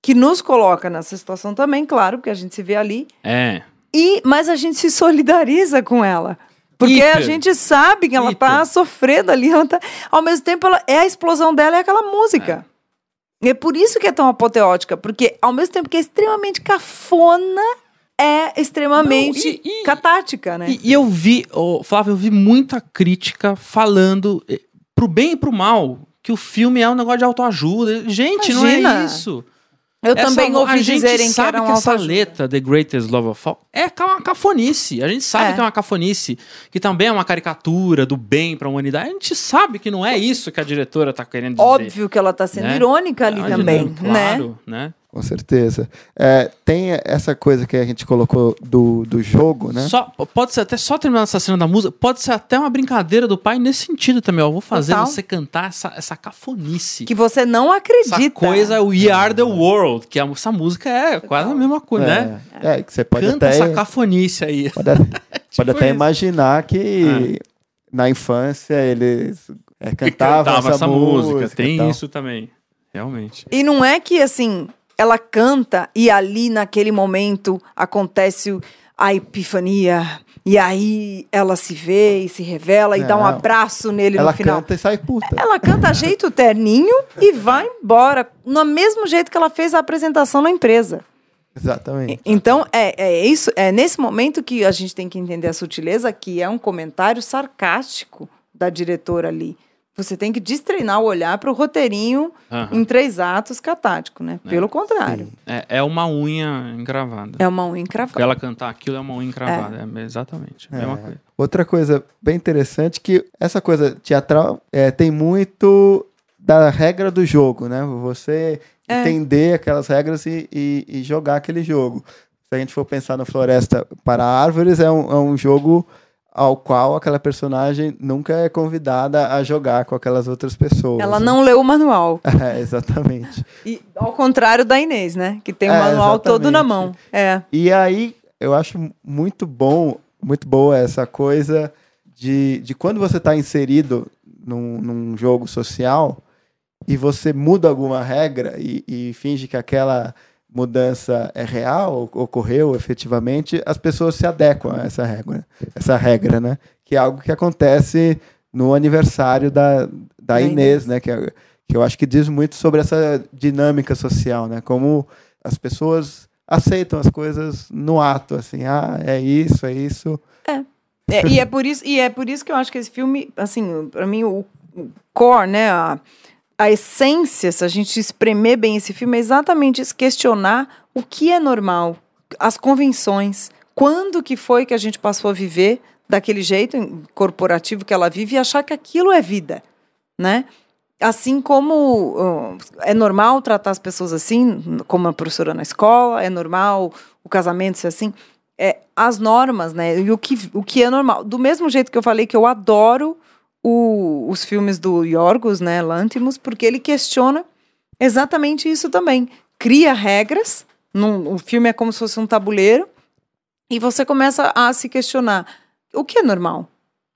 Que nos coloca nessa situação também, claro, porque a gente se vê ali. É. E, mas a gente se solidariza com ela. Porque a gente sabe que ela tá Hiper. sofrendo ali. Ela tá, ao mesmo tempo, ela, é a explosão dela, é aquela música. E é por isso que é tão apoteótica. Porque ao mesmo tempo que é extremamente cafona, é extremamente Não, e- e- catártica, né? E, e eu vi, ô, Flávio, eu vi muita crítica falando pro bem e pro mal que o filme é um negócio de autoajuda. Gente, não Imagina. é isso. Eu Essa- também a ouvi gente dizerem que sabe era um que essa letra, The Greatest Love of All, é uma cafonice. A gente sabe É. que é uma cafonice, que também é uma caricatura do bem pra humanidade. A gente sabe que não é isso que a diretora tá querendo dizer. Óbvio que ela tá sendo Né? irônica ali Imagina, também, né? Claro, né? Com certeza. É, tem essa coisa que a gente colocou do, do jogo, né? Só, pode ser até só terminar essa cena da música, pode ser até uma brincadeira do pai nesse sentido também. Ó, vou fazer Total. você cantar essa, essa cafonice. Que você não acredita. essa coisa, We Are the World, que a- essa música é quase a mesma coisa, né? É, é, que você pode Canta até, essa cafonice aí. pode, pode até isso. imaginar que na infância eles é, cantavam essa, música. Tem e tal. isso também. Realmente. E não é que assim, ela canta e ali naquele momento acontece a epifania. E aí ela se vê e se revela e dá um abraço nele Ela no final. canta e sai puta. Ela canta jeito terninho e vai embora. No mesmo jeito que ela fez a apresentação na empresa. Exatamente. Então, é, é isso, é nesse momento que a gente tem que entender a sutileza, que é um comentário sarcástico da diretora ali. Você tem que destreinar o olhar para o roteirinho Aham. em três atos catático, né? Pelo contrário. É, é uma unha encravada. É uma unha encravada. Ela cantar aquilo é uma unha encravada. É, exatamente. A mesma É. coisa. Outra coisa bem interessante que essa coisa teatral é, tem muito da regra do jogo, né? Você É. entender aquelas regras e, e- e jogar aquele jogo. Se a gente for pensar no Floresta para Árvores, é um, é um jogo ao qual aquela personagem nunca é convidada a jogar com aquelas outras pessoas. Ela né? não leu o manual. É, exatamente. E, ao contrário da Inês, né? Que tem o É, manual todo na exatamente. mão. É. E aí, eu acho muito bom, muito boa essa coisa de, de quando você está inserido num, num jogo social e você muda alguma regra e, e finge que aquela mudança é real, ocorreu efetivamente, as pessoas se adequam a essa regra, essa regra, né? Que é algo que acontece no aniversário da, da Inês, né? Que, é- que eu acho que diz muito sobre essa dinâmica social, né? Como as pessoas aceitam as coisas no ato, assim, ah, é isso, é isso. É, e, é por isso, e é por isso que eu acho que esse filme, assim, para mim, o, o core, né? A, a essência, se a gente espremer bem esse filme, é exatamente isso, questionar o que é normal, as convenções, quando que foi que a gente passou a viver daquele jeito corporativo que ela vive e achar que aquilo é vida, né? Assim como uh, é normal tratar as pessoas assim, como a professora na escola, é normal o casamento ser assim, é, as normas, né? E o que, o que é normal. Do mesmo jeito que eu falei que eu adoro o- os filmes do Yorgos, né, Lantimos, porque ele questiona exatamente isso também. Cria regras, num, o filme é como se fosse um tabuleiro, e você começa a se questionar o que é normal.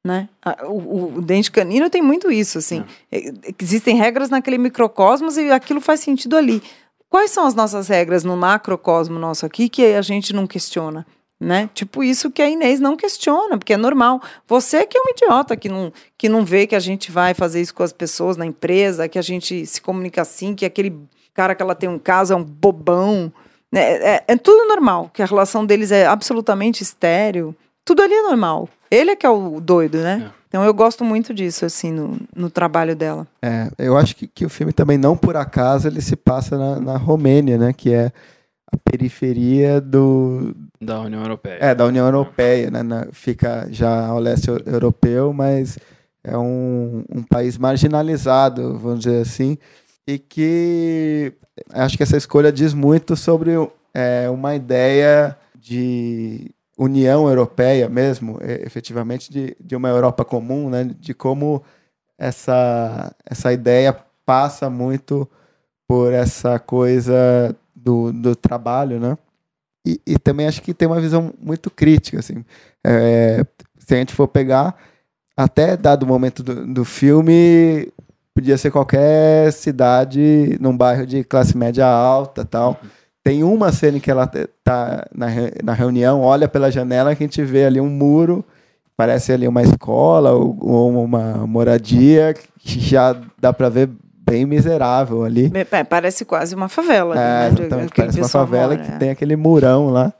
Né? O, o- o dente canino tem muito isso, assim. É, Existem regras naquele microcosmos e aquilo faz sentido ali. Quais são as nossas regras no macrocosmo nosso aqui que a gente não questiona? Né? Tipo isso que a Inês não questiona, porque é normal. Você que é um idiota que não, que não vê que a gente vai fazer isso com as pessoas na empresa, que a gente se comunica assim, que aquele cara que ela tem um caso é um bobão. né? É, é tudo normal, que a relação deles é absolutamente estéreo. Tudo ali é normal. Ele é que é o doido, né? É. Então eu gosto muito disso, assim, no, no trabalho dela. É, eu acho que, que o filme também, não por acaso, ele se passa na, na Romênia, né? Que é a periferia do, Da União Europeia. é, da União Europeia, né? na- fica já ao leste eu- europeu, mas é um, um país marginalizado, vamos dizer assim, e que acho que essa escolha diz muito sobre é, uma ideia de União Europeia mesmo, efetivamente de, de uma Europa comum, né? De como essa, essa ideia passa muito por essa coisa do, do trabalho, né? E, e também acho que tem uma visão muito crítica, assim. É, se a gente for pegar, até dado o momento do, do filme, podia ser qualquer cidade num bairro de classe média alta tal. Tem uma cena em que ela tá na, na reunião, olha pela janela que a gente vê ali um muro, parece ali uma escola ou, ou uma moradia, que já dá para ver bem miserável ali. É, Parece quase uma favela. É, né, parece uma favela mora, que é. tem aquele murão lá.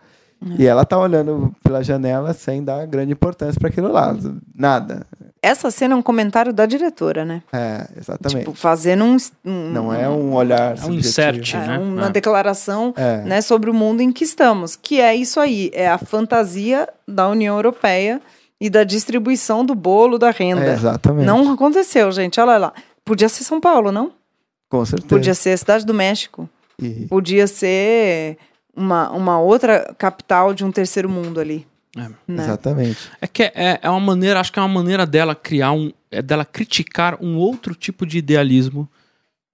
E ela tá olhando pela janela sem dar grande importância para aquilo lá. Nada. Essa cena é um comentário da diretora, né? É, exatamente. Tipo, fazendo um, um- Não é um olhar É um insert. é, né? uma É. declaração É. né, sobre o mundo em que estamos, que é isso aí, é a fantasia da União Europeia e da distribuição do bolo da renda. É, exatamente. não aconteceu, gente. Olha lá. Podia ser São Paulo, não? Com certeza. Podia ser a Cidade do México. E- Podia ser uma, uma outra capital de um terceiro mundo ali. É. Né? Exatamente. É que é, é uma maneira, acho que é uma maneira dela criar um. É dela criticar um outro tipo de idealismo,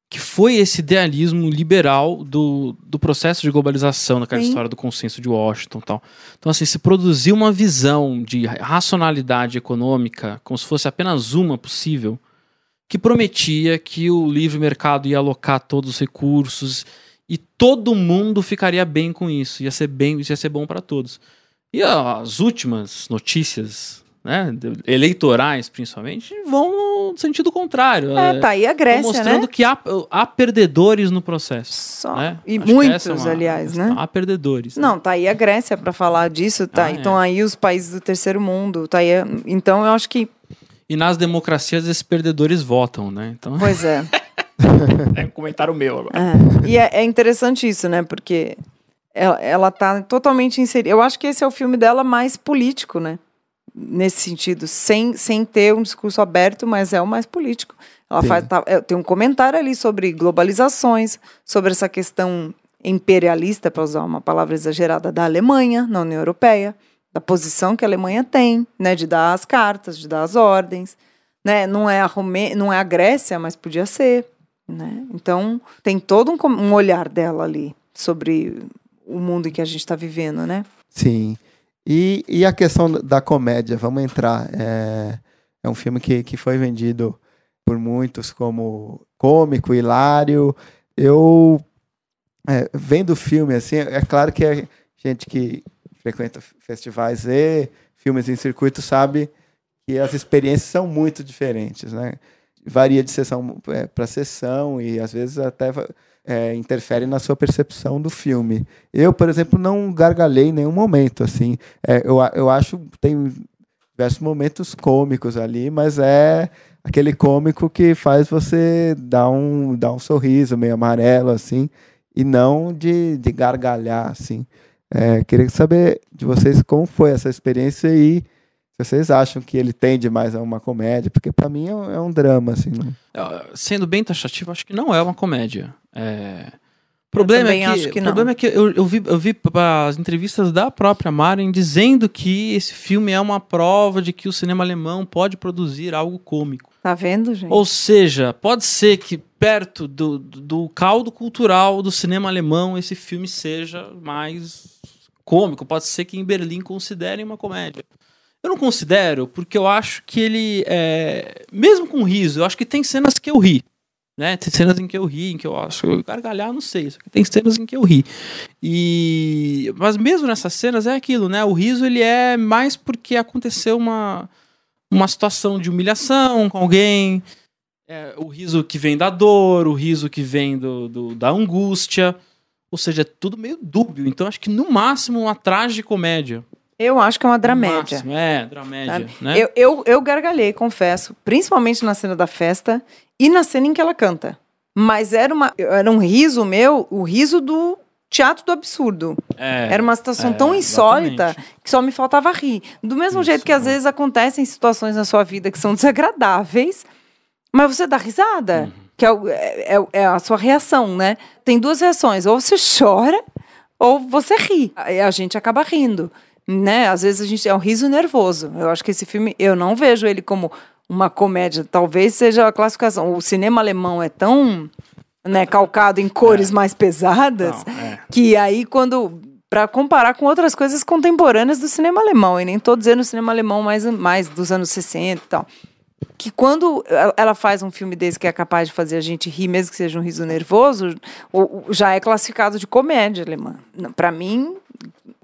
que foi esse idealismo liberal do, do processo de globalização, daquela Sim. história do consenso de Washington e tal. Então, assim, se produzir uma visão de racionalidade econômica, como se fosse apenas uma possível, que prometia que o livre mercado ia alocar todos os recursos e todo mundo ficaria bem com isso, ia ser bem, ia ser bom para todos. E as últimas notícias né, eleitorais, principalmente, vão no sentido contrário. É, tá aí a Grécia, mostrando né? que há, há perdedores no processo. Só. né? E Acho que muitos, é uma aliás, né? Há perdedores. né? Não, tá aí a Grécia para falar disso, tá? Ah, então é. aí os países do terceiro mundo, tá aí. Então eu acho que, E nas democracias esses perdedores votam, né? Então pois é. é um comentário meu agora. É. E é, é interessante isso, né? Porque ela, ela tá totalmente inserida. Eu acho que esse é o filme dela mais político, né? Nesse sentido, sem, sem ter um discurso aberto, mas é o mais político. Ela Sim. faz, tá- é, tem um comentário ali sobre globalizações, sobre essa questão imperialista, para usar uma palavra exagerada, da Alemanha na União Europeia, da posição que a Alemanha tem, né? De dar as cartas, de dar as ordens. Né? Não, é a Romê... não é a Grécia, mas podia ser. Né? Então, tem todo um, um olhar dela ali sobre o mundo em que a gente está vivendo, né? Sim. E, e a questão da comédia, vamos entrar. É, é um filme que, que foi vendido por muitos como cômico, hilário. Eu, é, vendo o filme, assim, é claro que a gente que frequenta festivais e filmes em circuito sabe que as experiências são muito diferentes, né? Varia de sessão para sessão e às vezes até é, interfere na sua percepção do filme. Eu, por exemplo, não gargalhei em nenhum momento, assim. É, eu, eu acho tem diversos momentos cômicos ali, mas é aquele cômico que faz você dar um, dar um sorriso meio amarelo, assim, e não de, de gargalhar, assim. É, queria saber de vocês como foi essa experiência e se vocês acham que ele tende mais a uma comédia, porque para mim é um, é um drama, assim. Não... Ah, Sendo bem taxativo, acho que não é uma comédia. É... O problema, também é que, acho que problema é que eu, eu vi, eu vi as entrevistas da própria Maren dizendo que esse filme é uma prova de que o cinema alemão pode produzir algo cômico. Tá vendo, gente? Ou seja, pode ser que perto do, do caldo cultural do cinema alemão esse filme seja mais cômico. Pode ser que em Berlim considerem uma comédia. Eu não considero, porque eu acho que ele é. Mesmo com riso, eu acho que tem cenas que eu ri. Né? Tem cenas em que eu ri, em que eu acho. Eu gargalhar, não sei. Tem cenas em que eu ri. E. Mas mesmo nessas cenas é aquilo, né? O riso ele é mais porque aconteceu uma, uma situação de humilhação com alguém. É, o riso que vem da dor, o riso que vem do, do- da angústia. Ou seja, é tudo meio dúbio. Então acho que no máximo uma tragicomédia. Eu acho que é uma dramédia. máximo, É, dramédia. Né? Eu, eu, eu gargalhei, confesso, principalmente na cena da festa e na cena em que ela canta. Mas era, uma, era um riso meu, o riso do teatro do absurdo. É, Era uma situação é, tão insólita exatamente. que só me faltava rir. Do mesmo Isso, jeito que às é. vezes acontecem situações na sua vida que são desagradáveis, mas você dá risada, Uhum. Que é, o- é- é- é a sua reação, né? Tem duas reações, ou você chora ou você ri. A gente acaba rindo, né? Às vezes a gente é um riso nervoso. Eu acho que esse filme, eu não vejo ele como uma comédia. Talvez seja a classificação. O cinema alemão é tão né, calcado em cores mais pesadas Não, é. que aí quando para comparar com outras coisas contemporâneas do cinema alemão, e nem estou dizendo cinema alemão mais, mais dos anos 60 e tal. Que quando ela- faz um filme desse que é capaz de fazer a gente rir, mesmo que seja um riso nervoso, já é classificado de comédia alemã. Para mim,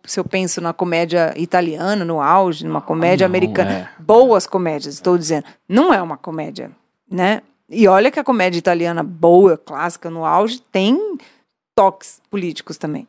se eu penso na comédia italiana, no auge, numa comédia não, americana, é. boas comédias, estou dizendo, não é uma comédia, né? E olha que a comédia italiana boa, clássica, no auge, tem toques políticos também.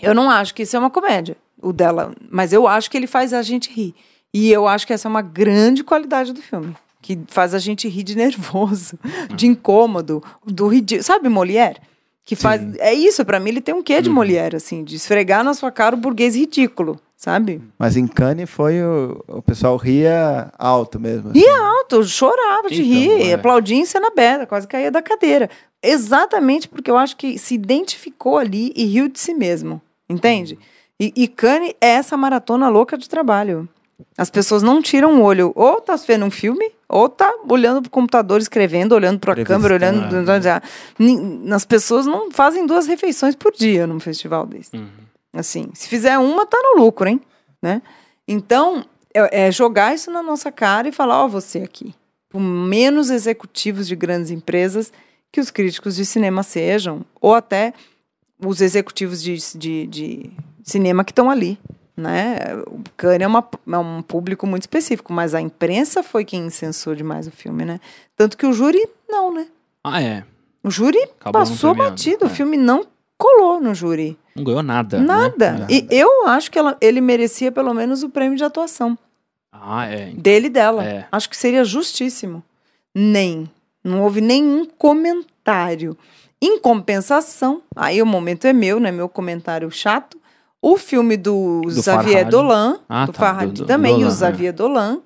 Eu não acho que isso é uma comédia, o dela, mas eu acho que ele faz a gente rir. E eu acho que essa é uma grande qualidade do filme, que faz a gente rir de nervoso, de incômodo, do ridículo. Sabe Molière? Que faz. É isso, pra mim ele tem um quê de Molière, assim, de esfregar na sua cara o burguês ridículo, sabe? Mas em Cannes foi o, o pessoal ria alto mesmo. assim. Ria alto, chorava de Então, rir, é. aplaudia em cena aberta, quase caía da cadeira. Exatamente porque eu acho que se identificou ali e riu de si mesmo, entende? E, e Cannes é essa maratona louca de trabalho. As pessoas não tiram o olho, ou tá vendo um filme, ou tá olhando pro computador, escrevendo, olhando pra câmera, olhando. Nin- As pessoas não fazem duas refeições por dia num festival desse. Uhum. Assim, se fizer uma, tá no lucro, hein? Né? Então, é, é jogar isso na nossa cara e falar, ó, você aqui. Por menos executivos de grandes empresas que os críticos de cinema sejam, ou até os executivos de, de, de cinema que estão ali. Né? O Cannes é, uma, é um público muito específico, mas a imprensa foi quem censou demais o filme, né? Tanto que o júri, não, né? Ah, é. O júri Acabou passou batido, é. o filme não colou no júri. Não ganhou nada. né? Nada. É. E eu acho que ela- ele merecia pelo menos o prêmio de atuação. Ah, é. Dele e dela. É. Acho que seria justíssimo. Nem. Não houve nenhum comentário. Em compensação, aí o momento é meu, né? Meu comentário chato. O filme do, Do Xavier Farhad. Dolan, Ah, do tá, Farhad do- do também, e Dolan, o Xavier Dolan,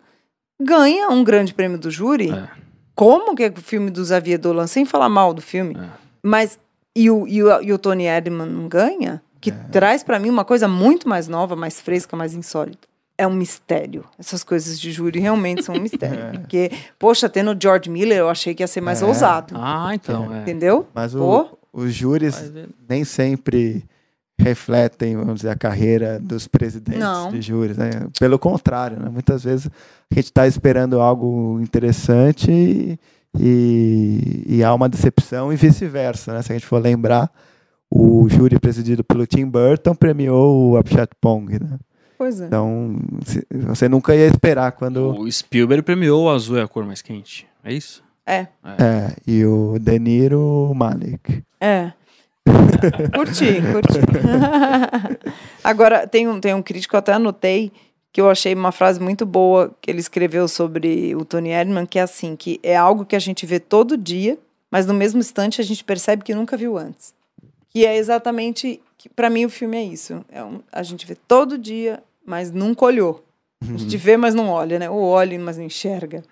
ganha um grande prêmio do júri. É. Como que é o filme do Xavier Dolan, sem falar mal do filme, É. mas e o, e o, e o Tony Erdman não ganha? Que traz pra mim uma coisa muito mais nova, mais fresca, mais insólita. É um mistério. Essas coisas de júri realmente são um mistério. Porque, poxa, tendo George Miller, eu achei que ia ser mais É. ousado. Ah, então. É. Entendeu? Mas o, os júris Mas é- nem sempre refletem, vamos dizer, a carreira dos presidentes Não. de júris. Né? Pelo contrário, né? muitas vezes a gente está esperando algo interessante e, e, e há uma decepção e vice-versa. Né? Se a gente for lembrar, o júri presidido pelo Tim Burton premiou o Apchat Pong. Né? Pois é. Então, se- você nunca ia esperar quando... O Spielberg premiou o azul é a cor mais quente. É isso? É, É, e o De Niro, o Malik. é. Curti, curti. Agora, tem um, tem um crítico eu até anotei, que eu achei uma frase muito boa que ele escreveu sobre o Tony Erdman, que é assim, que é algo que a gente vê todo dia, mas no mesmo instante a gente percebe que nunca viu antes. Que é exatamente, para mim o filme é isso. É um- a gente vê todo dia, mas nunca olhou. A gente vê, mas não olha, né? Ou olha, mas não enxerga.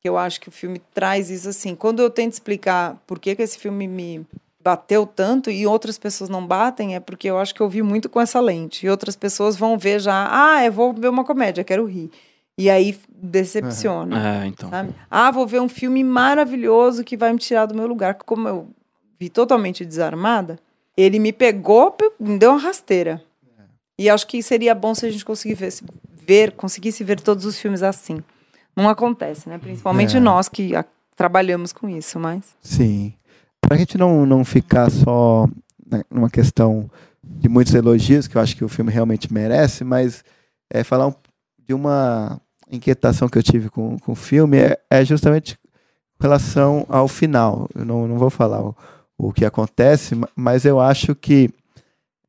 Que eu acho que o filme traz isso assim. Quando eu tento explicar por que, que esse filme me bateu tanto e outras pessoas não batem, é porque eu acho que eu vi muito com essa lente. E outras pessoas vão ver já, ah, eu vou ver uma comédia, quero rir. E aí decepciona. É, então. Sabe? Ah, vou ver um filme maravilhoso que vai me tirar do meu lugar. Como eu vi totalmente desarmada, ele me pegou, pe- me deu uma rasteira. E acho que seria bom se a gente conseguisse ver, conseguisse ver todos os filmes assim. Não acontece, né? Principalmente É. nós que ah, trabalhamos com isso, mas. Sim. Para a gente não, não ficar só né, numa questão de muitos elogios, que eu acho que o filme realmente merece, mas é, falar um- de uma inquietação que eu tive com, com o filme é, é justamente com relação ao final. Eu não, não vou falar o, o que acontece, ma- mas eu acho que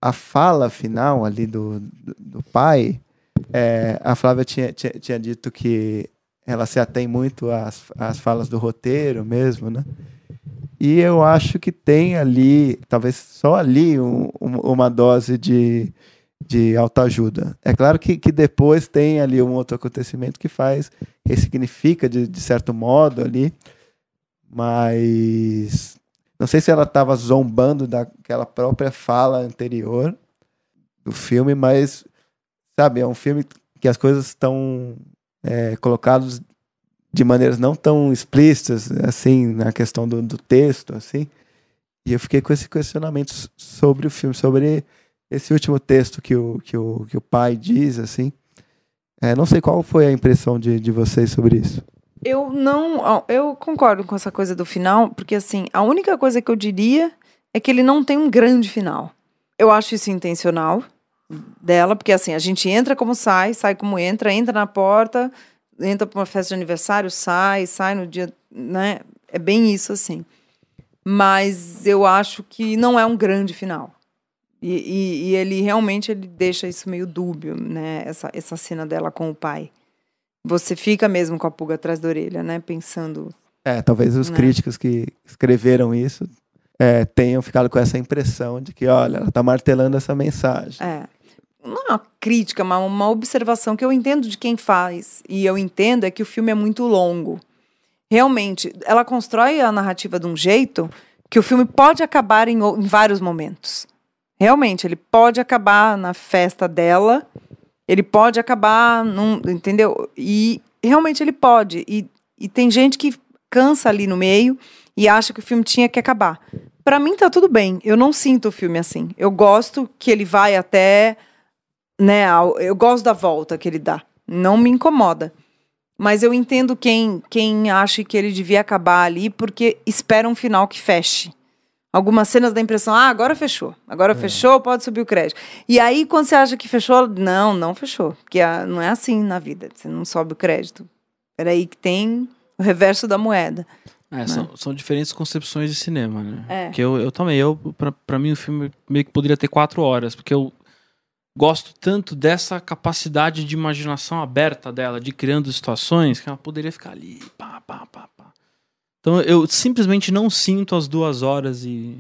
a fala final ali do, do, do pai, é, a Flávia tinha, tinha, tinha dito que ela se atém muito às, às falas do roteiro mesmo, né? E eu acho que tem ali, talvez só ali, um- um- uma dose de, de autoajuda. É claro que, que depois tem ali um outro acontecimento que faz, ressignifica de, de certo modo ali, mas não sei se ela estava zombando daquela própria fala anterior do filme, mas, sabe, é um filme que as coisas estão é, colocadas de maneiras não tão explícitas, assim, na questão do, do texto, assim. E eu fiquei com esse questionamento sobre o filme, sobre esse último texto que o, que o, que o pai diz, assim. É, não sei qual foi a impressão de, de vocês sobre isso. Eu não. Eu concordo com essa coisa do final, porque assim, a única coisa que eu diria é que ele não tem um grande final. Eu acho isso intencional dela, porque assim, a gente entra como sai, sai como entra, entra na porta, entra para uma festa de aniversário, sai, sai no dia, né? É bem isso assim. Mas eu acho que não é um grande final. E, e- e ele realmente ele deixa isso meio dúbio, né? Essa, essa cena dela com o pai. Você fica mesmo com a pulga atrás da orelha, né? Pensando. É, talvez os Né. críticos que escreveram isso é, tenham ficado com essa impressão de que, olha, ela está martelando essa mensagem. É. Não é uma crítica, mas uma observação que eu entendo de quem faz. E eu entendo é que o filme é muito longo. Realmente, ela constrói a narrativa de um jeito que o filme pode acabar em, em vários momentos. Realmente, ele pode acabar na festa dela, ele pode acabar num. Entendeu? E realmente ele pode. E, e tem gente que cansa ali no meio e acha que o filme tinha que acabar. Pra mim tá tudo bem. Eu não sinto o filme assim. Eu gosto que ele vai até, né, eu gosto da volta que ele dá. Não me incomoda. Mas eu entendo quem quem acha que ele devia acabar ali porque espera um final que feche. Algumas cenas da impressão, ah, agora fechou. Agora fechou, pode subir o crédito. E aí, quando você acha que fechou, não, não fechou. Porque ah, não é assim na vida. Você não sobe o crédito. Peraí que tem o reverso da moeda. É, são, são diferentes concepções de cinema, né? É. Que eu, eu também, eu, pra, pra mim o filme meio que poderia ter quatro horas, porque eu gosto tanto dessa capacidade de imaginação aberta dela, de criando situações, que ela poderia ficar ali, pá, pá, pá, pá. Então eu simplesmente não sinto as duas horas e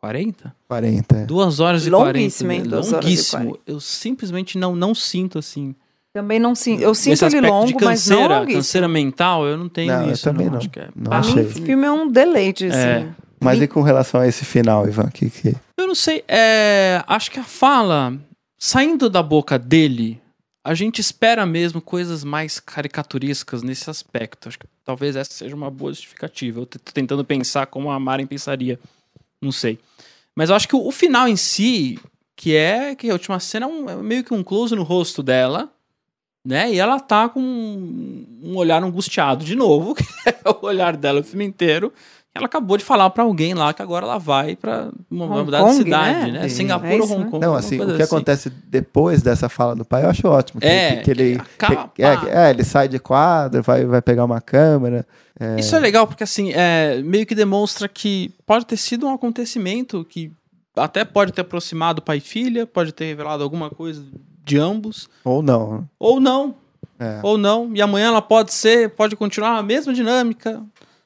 40? 40. é. Duas horas e Longuíssimo, 40. hein? né? Duas horas e Longuíssimo. 40. Eu simplesmente não, não sinto assim. Também não sinto. Eu sinto Esse ele aspecto longo, de mas não canseira, longuíssimo. canseira mental, eu não tenho Não, eu isso. também não. Acho que é Não Pra mim, achei. esse filme é um deleite, assim. É. Mas e com relação a esse final, Ivan? Que, que... Eu não sei, é, acho que a fala, saindo da boca dele, a gente espera mesmo coisas mais caricaturescas nesse aspecto. Acho que talvez essa seja uma boa justificativa. Eu tô tentando pensar como a Maren pensaria. Não sei. Mas eu acho que o, final em si, que é que a última cena é, um- é meio que um close no rosto dela, né? E ela tá com um, um olhar angustiado de novo, que é o olhar dela o filme inteiro. Ela acabou de falar pra alguém lá que agora ela vai Hong mudar de Kong, cidade, né? né? Singapura É ou isso, Hong né? Kong. Não, assim, o que acontece depois dessa fala do pai eu acho ótimo. Que, É, que, que ele. acaba- que- é, é, ele sai de quadro, vai, vai pegar uma câmera. é, Isso é legal porque assim, é, meio que demonstra que pode ter sido um acontecimento que até pode ter aproximado pai e filha, pode ter revelado alguma coisa de ambos, Ou não. ou não, É. ou não. E amanhã ela pode ser, pode continuar a mesma dinâmica,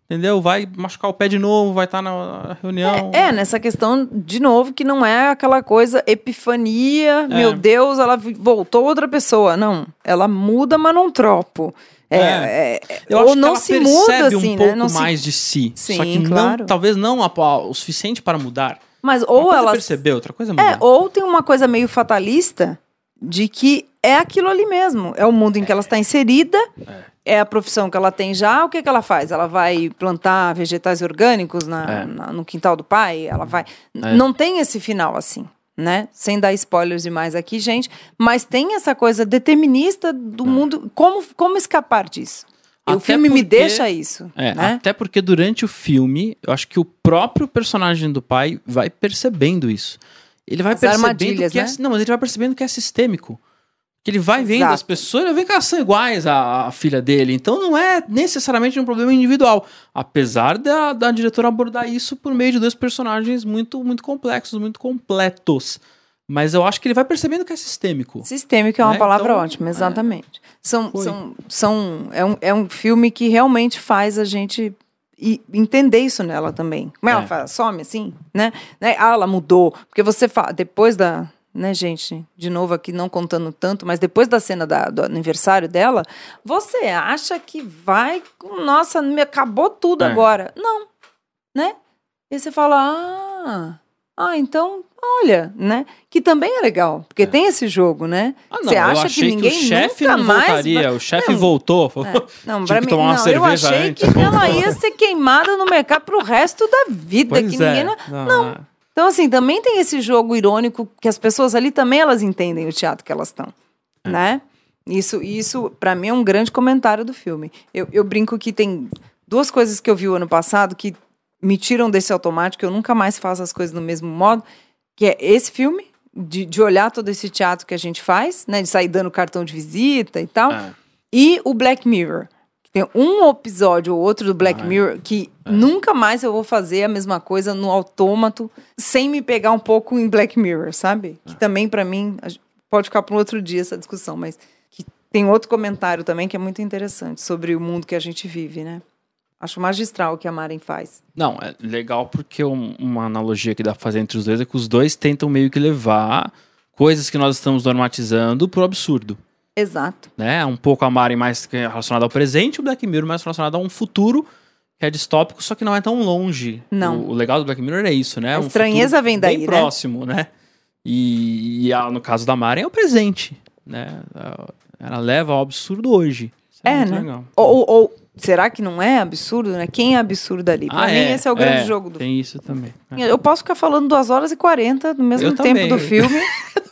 entendeu? Vai machucar o pé de novo, vai estar na reunião. É, nessa questão, de novo, que não é aquela coisa epifania, É. meu Deus, ela voltou outra pessoa. Não, ela muda, mas não tropo. É, é, é, Eu ou acho que não ela se percebe muda assim, um pouco né? Não se- mais de si. Sim, só que claro. não, talvez não o suficiente para mudar. Mas Uma ou coisa é ela perceber, outra coisa é É, ou tem uma coisa meio fatalista de que é aquilo ali mesmo. É o mundo em que ela está inserida, é, a profissão que ela tem já. O que, que ela faz? Ela vai plantar vegetais orgânicos na, É. na- no quintal do pai? Ela vai. É. Não tem esse final assim. Né? Sem dar spoilers demais aqui, gente. Mas tem essa coisa determinista do mundo. Como, como escapar disso? E o É. Filme me porque- deixa isso. É, né? até porque durante o filme, eu acho que o próprio personagem do pai vai percebendo isso. Ele vai As percebendo que é, né? não, mas ele vai percebendo que é sistêmico. Que ele vai vendo Exato. as pessoas, ele vê que elas são iguais à, à filha dele. Então não é necessariamente um problema individual. Apesar da, da diretora abordar isso por meio de dois personagens muito, muito complexos, muito completos. Mas eu acho que ele vai percebendo que é sistêmico. Sistêmico é uma Né? palavra Então, ótima, é. exatamente. São, Foi. são, são, é, um, é um filme que realmente faz a gente e entender isso nela também. Como ela É. fala, some assim, né? né? Ah, ela mudou. Porque você fala, depois da. Né, gente? De novo aqui, não contando tanto, mas depois da cena da- do aniversário dela, você acha que vai. Nossa, me acabou tudo É. agora. Não, né? E você fala, ah, ah, então, olha, né? Que também é legal, porque tem esse jogo, né? Ah, não, Você eu acha que ninguém o chefe nunca não mais voltaria. O chefe voltou. É, Não, que mim, tomar uma não, eu cerveja achei antes. que ela ia ser queimada no mercado pro resto da vida, que Pois é. ninguém... não- Não, é. Então, assim, também tem esse jogo irônico que as pessoas ali também elas entendem o teatro que elas estão, É. né? Isso, isso para mim, é um grande comentário do filme. Eu, eu brinco que tem duas coisas que eu vi o ano passado que me tiram desse automático, eu nunca mais faço as coisas do mesmo modo, que é esse filme, de, de olhar todo esse teatro que a gente faz, né? De sair dando cartão de visita e tal. É. E o Black Mirror. Tem um episódio ou outro do Black Ah, é. Mirror que nunca mais eu vou fazer a mesma coisa no autômato sem me pegar um pouco em Black Mirror, sabe? É. Que também, pra mim, pode ficar para um outro dia essa discussão, mas que tem outro comentário também que é muito interessante sobre o mundo que a gente vive, né? Acho magistral o que a Maren faz. Não, é legal porque um- uma analogia que dá pra fazer entre os dois é que os dois tentam meio que levar coisas que nós estamos normatizando pro absurdo. Exato. Né? Um pouco a Mari mais relacionada ao presente, o Black Mirror mais relacionado a um futuro que é distópico, só que não é tão longe. Não. O, o legal do Black Mirror é isso, né? A Um estranheza vem daí, bem né? próximo, né? E, e a- no caso da Mari é o presente, né? Ela leva ao absurdo hoje. Isso é, É, né? legal. Ou- ou será que não é absurdo, né? Quem é absurdo ali? Pra Ah, mim, esse é o grande jogo do Tem isso também. É. Eu posso ficar falando 2 horas e 40 no mesmo Eu tempo também. do filme.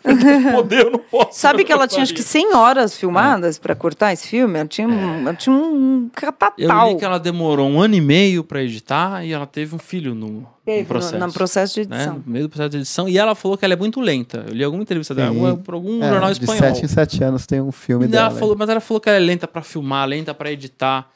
Poder, eu não posso. Sabe que ela tinha acho que 100 horas filmadas É. pra cortar esse filme? Ela tinha, um- ela tinha um Eu catatal. li que ela demorou um ano e meio pra editar e ela teve um filho no, no processo. No, processo de né? edição. No meio do processo de edição. E ela falou que ela é muito lenta. Eu li alguma entrevista dela, alguma- por algum É, jornal de espanhol. sete em sete anos tem um filme E dela. ela falou, mas ela falou que ela é lenta pra filmar, lenta pra editar.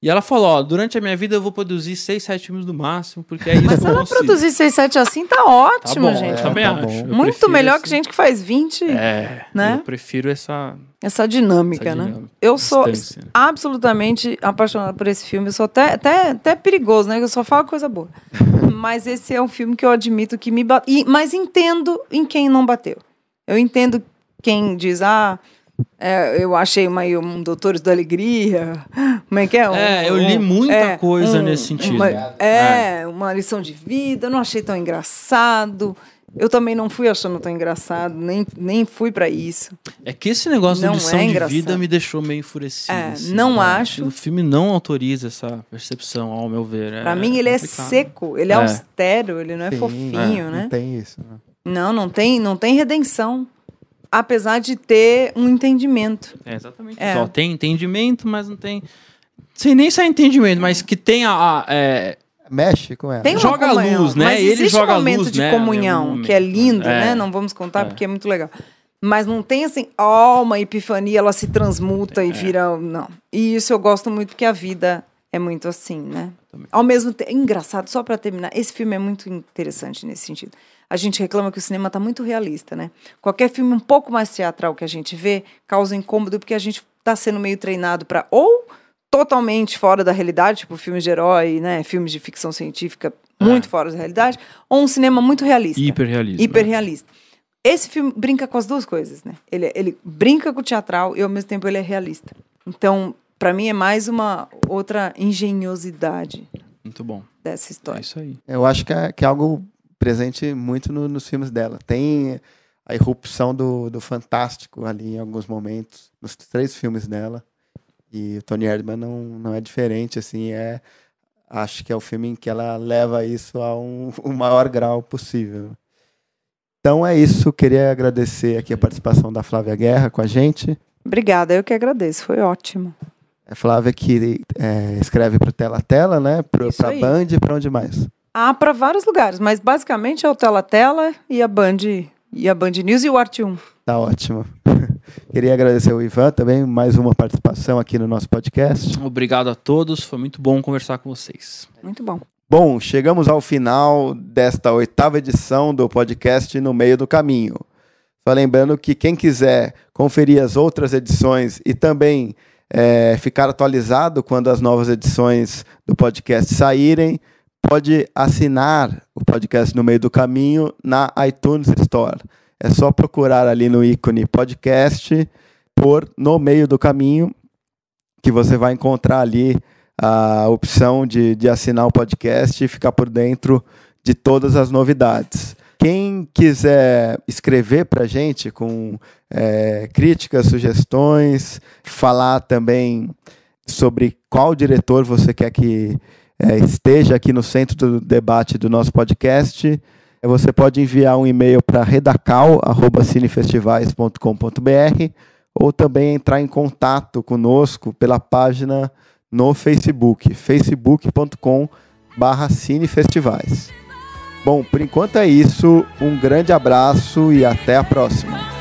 E ela falou, ó, durante a minha vida eu vou produzir seis, sete filmes no máximo, porque é isso Mas que se eu ela consigo. produzir 6, 7 assim, tá Tá ótimo, bom, gente. eu também tá acho. Muito melhor esse- que gente que faz 20. É, né? eu prefiro essa, Essa dinâmica, essa né? dinâmica, Eu sou distância. absolutamente apaixonada por esse filme. Eu sou até, até, até perigoso, né? Eu só falo coisa boa. mas esse é um filme que eu admito que me bateu. Mas entendo em quem não bateu. Eu entendo quem diz, ah, é, eu achei uma, um Doutores da Alegria. Como é que é? Um- É, eu li um- muita coisa nesse sentido. uma- é, uma lição de vida. Eu não achei tão engraçado. Eu também não fui achando tão engraçado, nem, nem fui pra isso. É que esse negócio Não de lição é de engraçado. vida me deixou meio enfurecido. É, assim, não né? acho. O filme não autoriza essa percepção, ao meu ver. Pra mim, ele é seco, ele é, É. austero, ele não é Sim, fofinho, Não né? tem isso. né? Não, não tem, não tem redenção. Apesar de ter um entendimento. É, exatamente. É. Só tem entendimento, mas não tem. Sem nem só entendimento, mas que tenha a. é, Mexe com ela. Tem uma Joga a comunhão, luz, né? Mas Ele existe joga a um momento luz, de né, comunhão, algum que é momento. lindo, É. né? Não vamos contar É. porque é muito legal. Mas não tem assim, ó, uma epifania, ela se transmuta É. e vira. Não. E isso eu gosto muito porque a vida é muito assim, né? Ao mesmo tempo. Engraçado, só pra terminar, esse filme é muito interessante nesse sentido. A gente reclama que o cinema tá muito realista, né? Qualquer filme um pouco mais teatral que a gente vê causa incômodo porque a gente tá sendo meio treinado pra ou totalmente fora da realidade, tipo filmes de herói, né? Filmes de ficção científica muito fora da realidade, ou um cinema muito realista. hiperrealismo. Hiperrealista. Esse filme brinca com as duas coisas, né? Ele, ele brinca com o teatral e ao mesmo tempo ele é realista. Então, pra mim é mais uma outra engenhosidade Muito bom. dessa É história. isso aí. Eu acho que é, que é algo presente muito no- nos filmes dela. Tem a irrupção do, do fantástico ali em alguns momentos, nos três filmes dela. E o Tony Erdmann não, não é diferente, assim, é... Acho que é o filme em que ela leva isso a um, o maior grau possível. Então é isso, queria agradecer aqui a participação da Flávia Guerra com a gente. Obrigada, eu que agradeço, foi ótimo. A Flávia que é, escreve para o Tela a Tela, né? Para a. Band e para onde mais? Ah, para vários lugares, mas basicamente é o Tela Tela e a Band e a Band News e o Arte 1. Tá ótimo. Queria agradecer o Ivan também, mais uma participação aqui no nosso podcast. Obrigado a todos, foi muito bom conversar com vocês. Muito bom. Bom, chegamos ao final desta oitava edição do podcast No Meio do Caminho. Só lembrando que quem quiser conferir as outras edições e também eh, ficar atualizado quando as novas edições do podcast saírem, pode assinar o podcast No Meio do Caminho na iTunes Store. É só procurar ali no ícone podcast por No Meio do Caminho, que você vai encontrar ali a opção de, de assinar o podcast e ficar por dentro de todas as novidades. Quem quiser escrever para a gente com é, críticas, sugestões, falar também sobre qual diretor você quer que é, esteja aqui no centro do debate do nosso podcast, você pode enviar um e-mail para redacal.cinefestivais.com.br ou também entrar em contato conosco pela página no Facebook, facebook.com cinefestivais. Bom, por enquanto é isso, um grande abraço e até a próxima.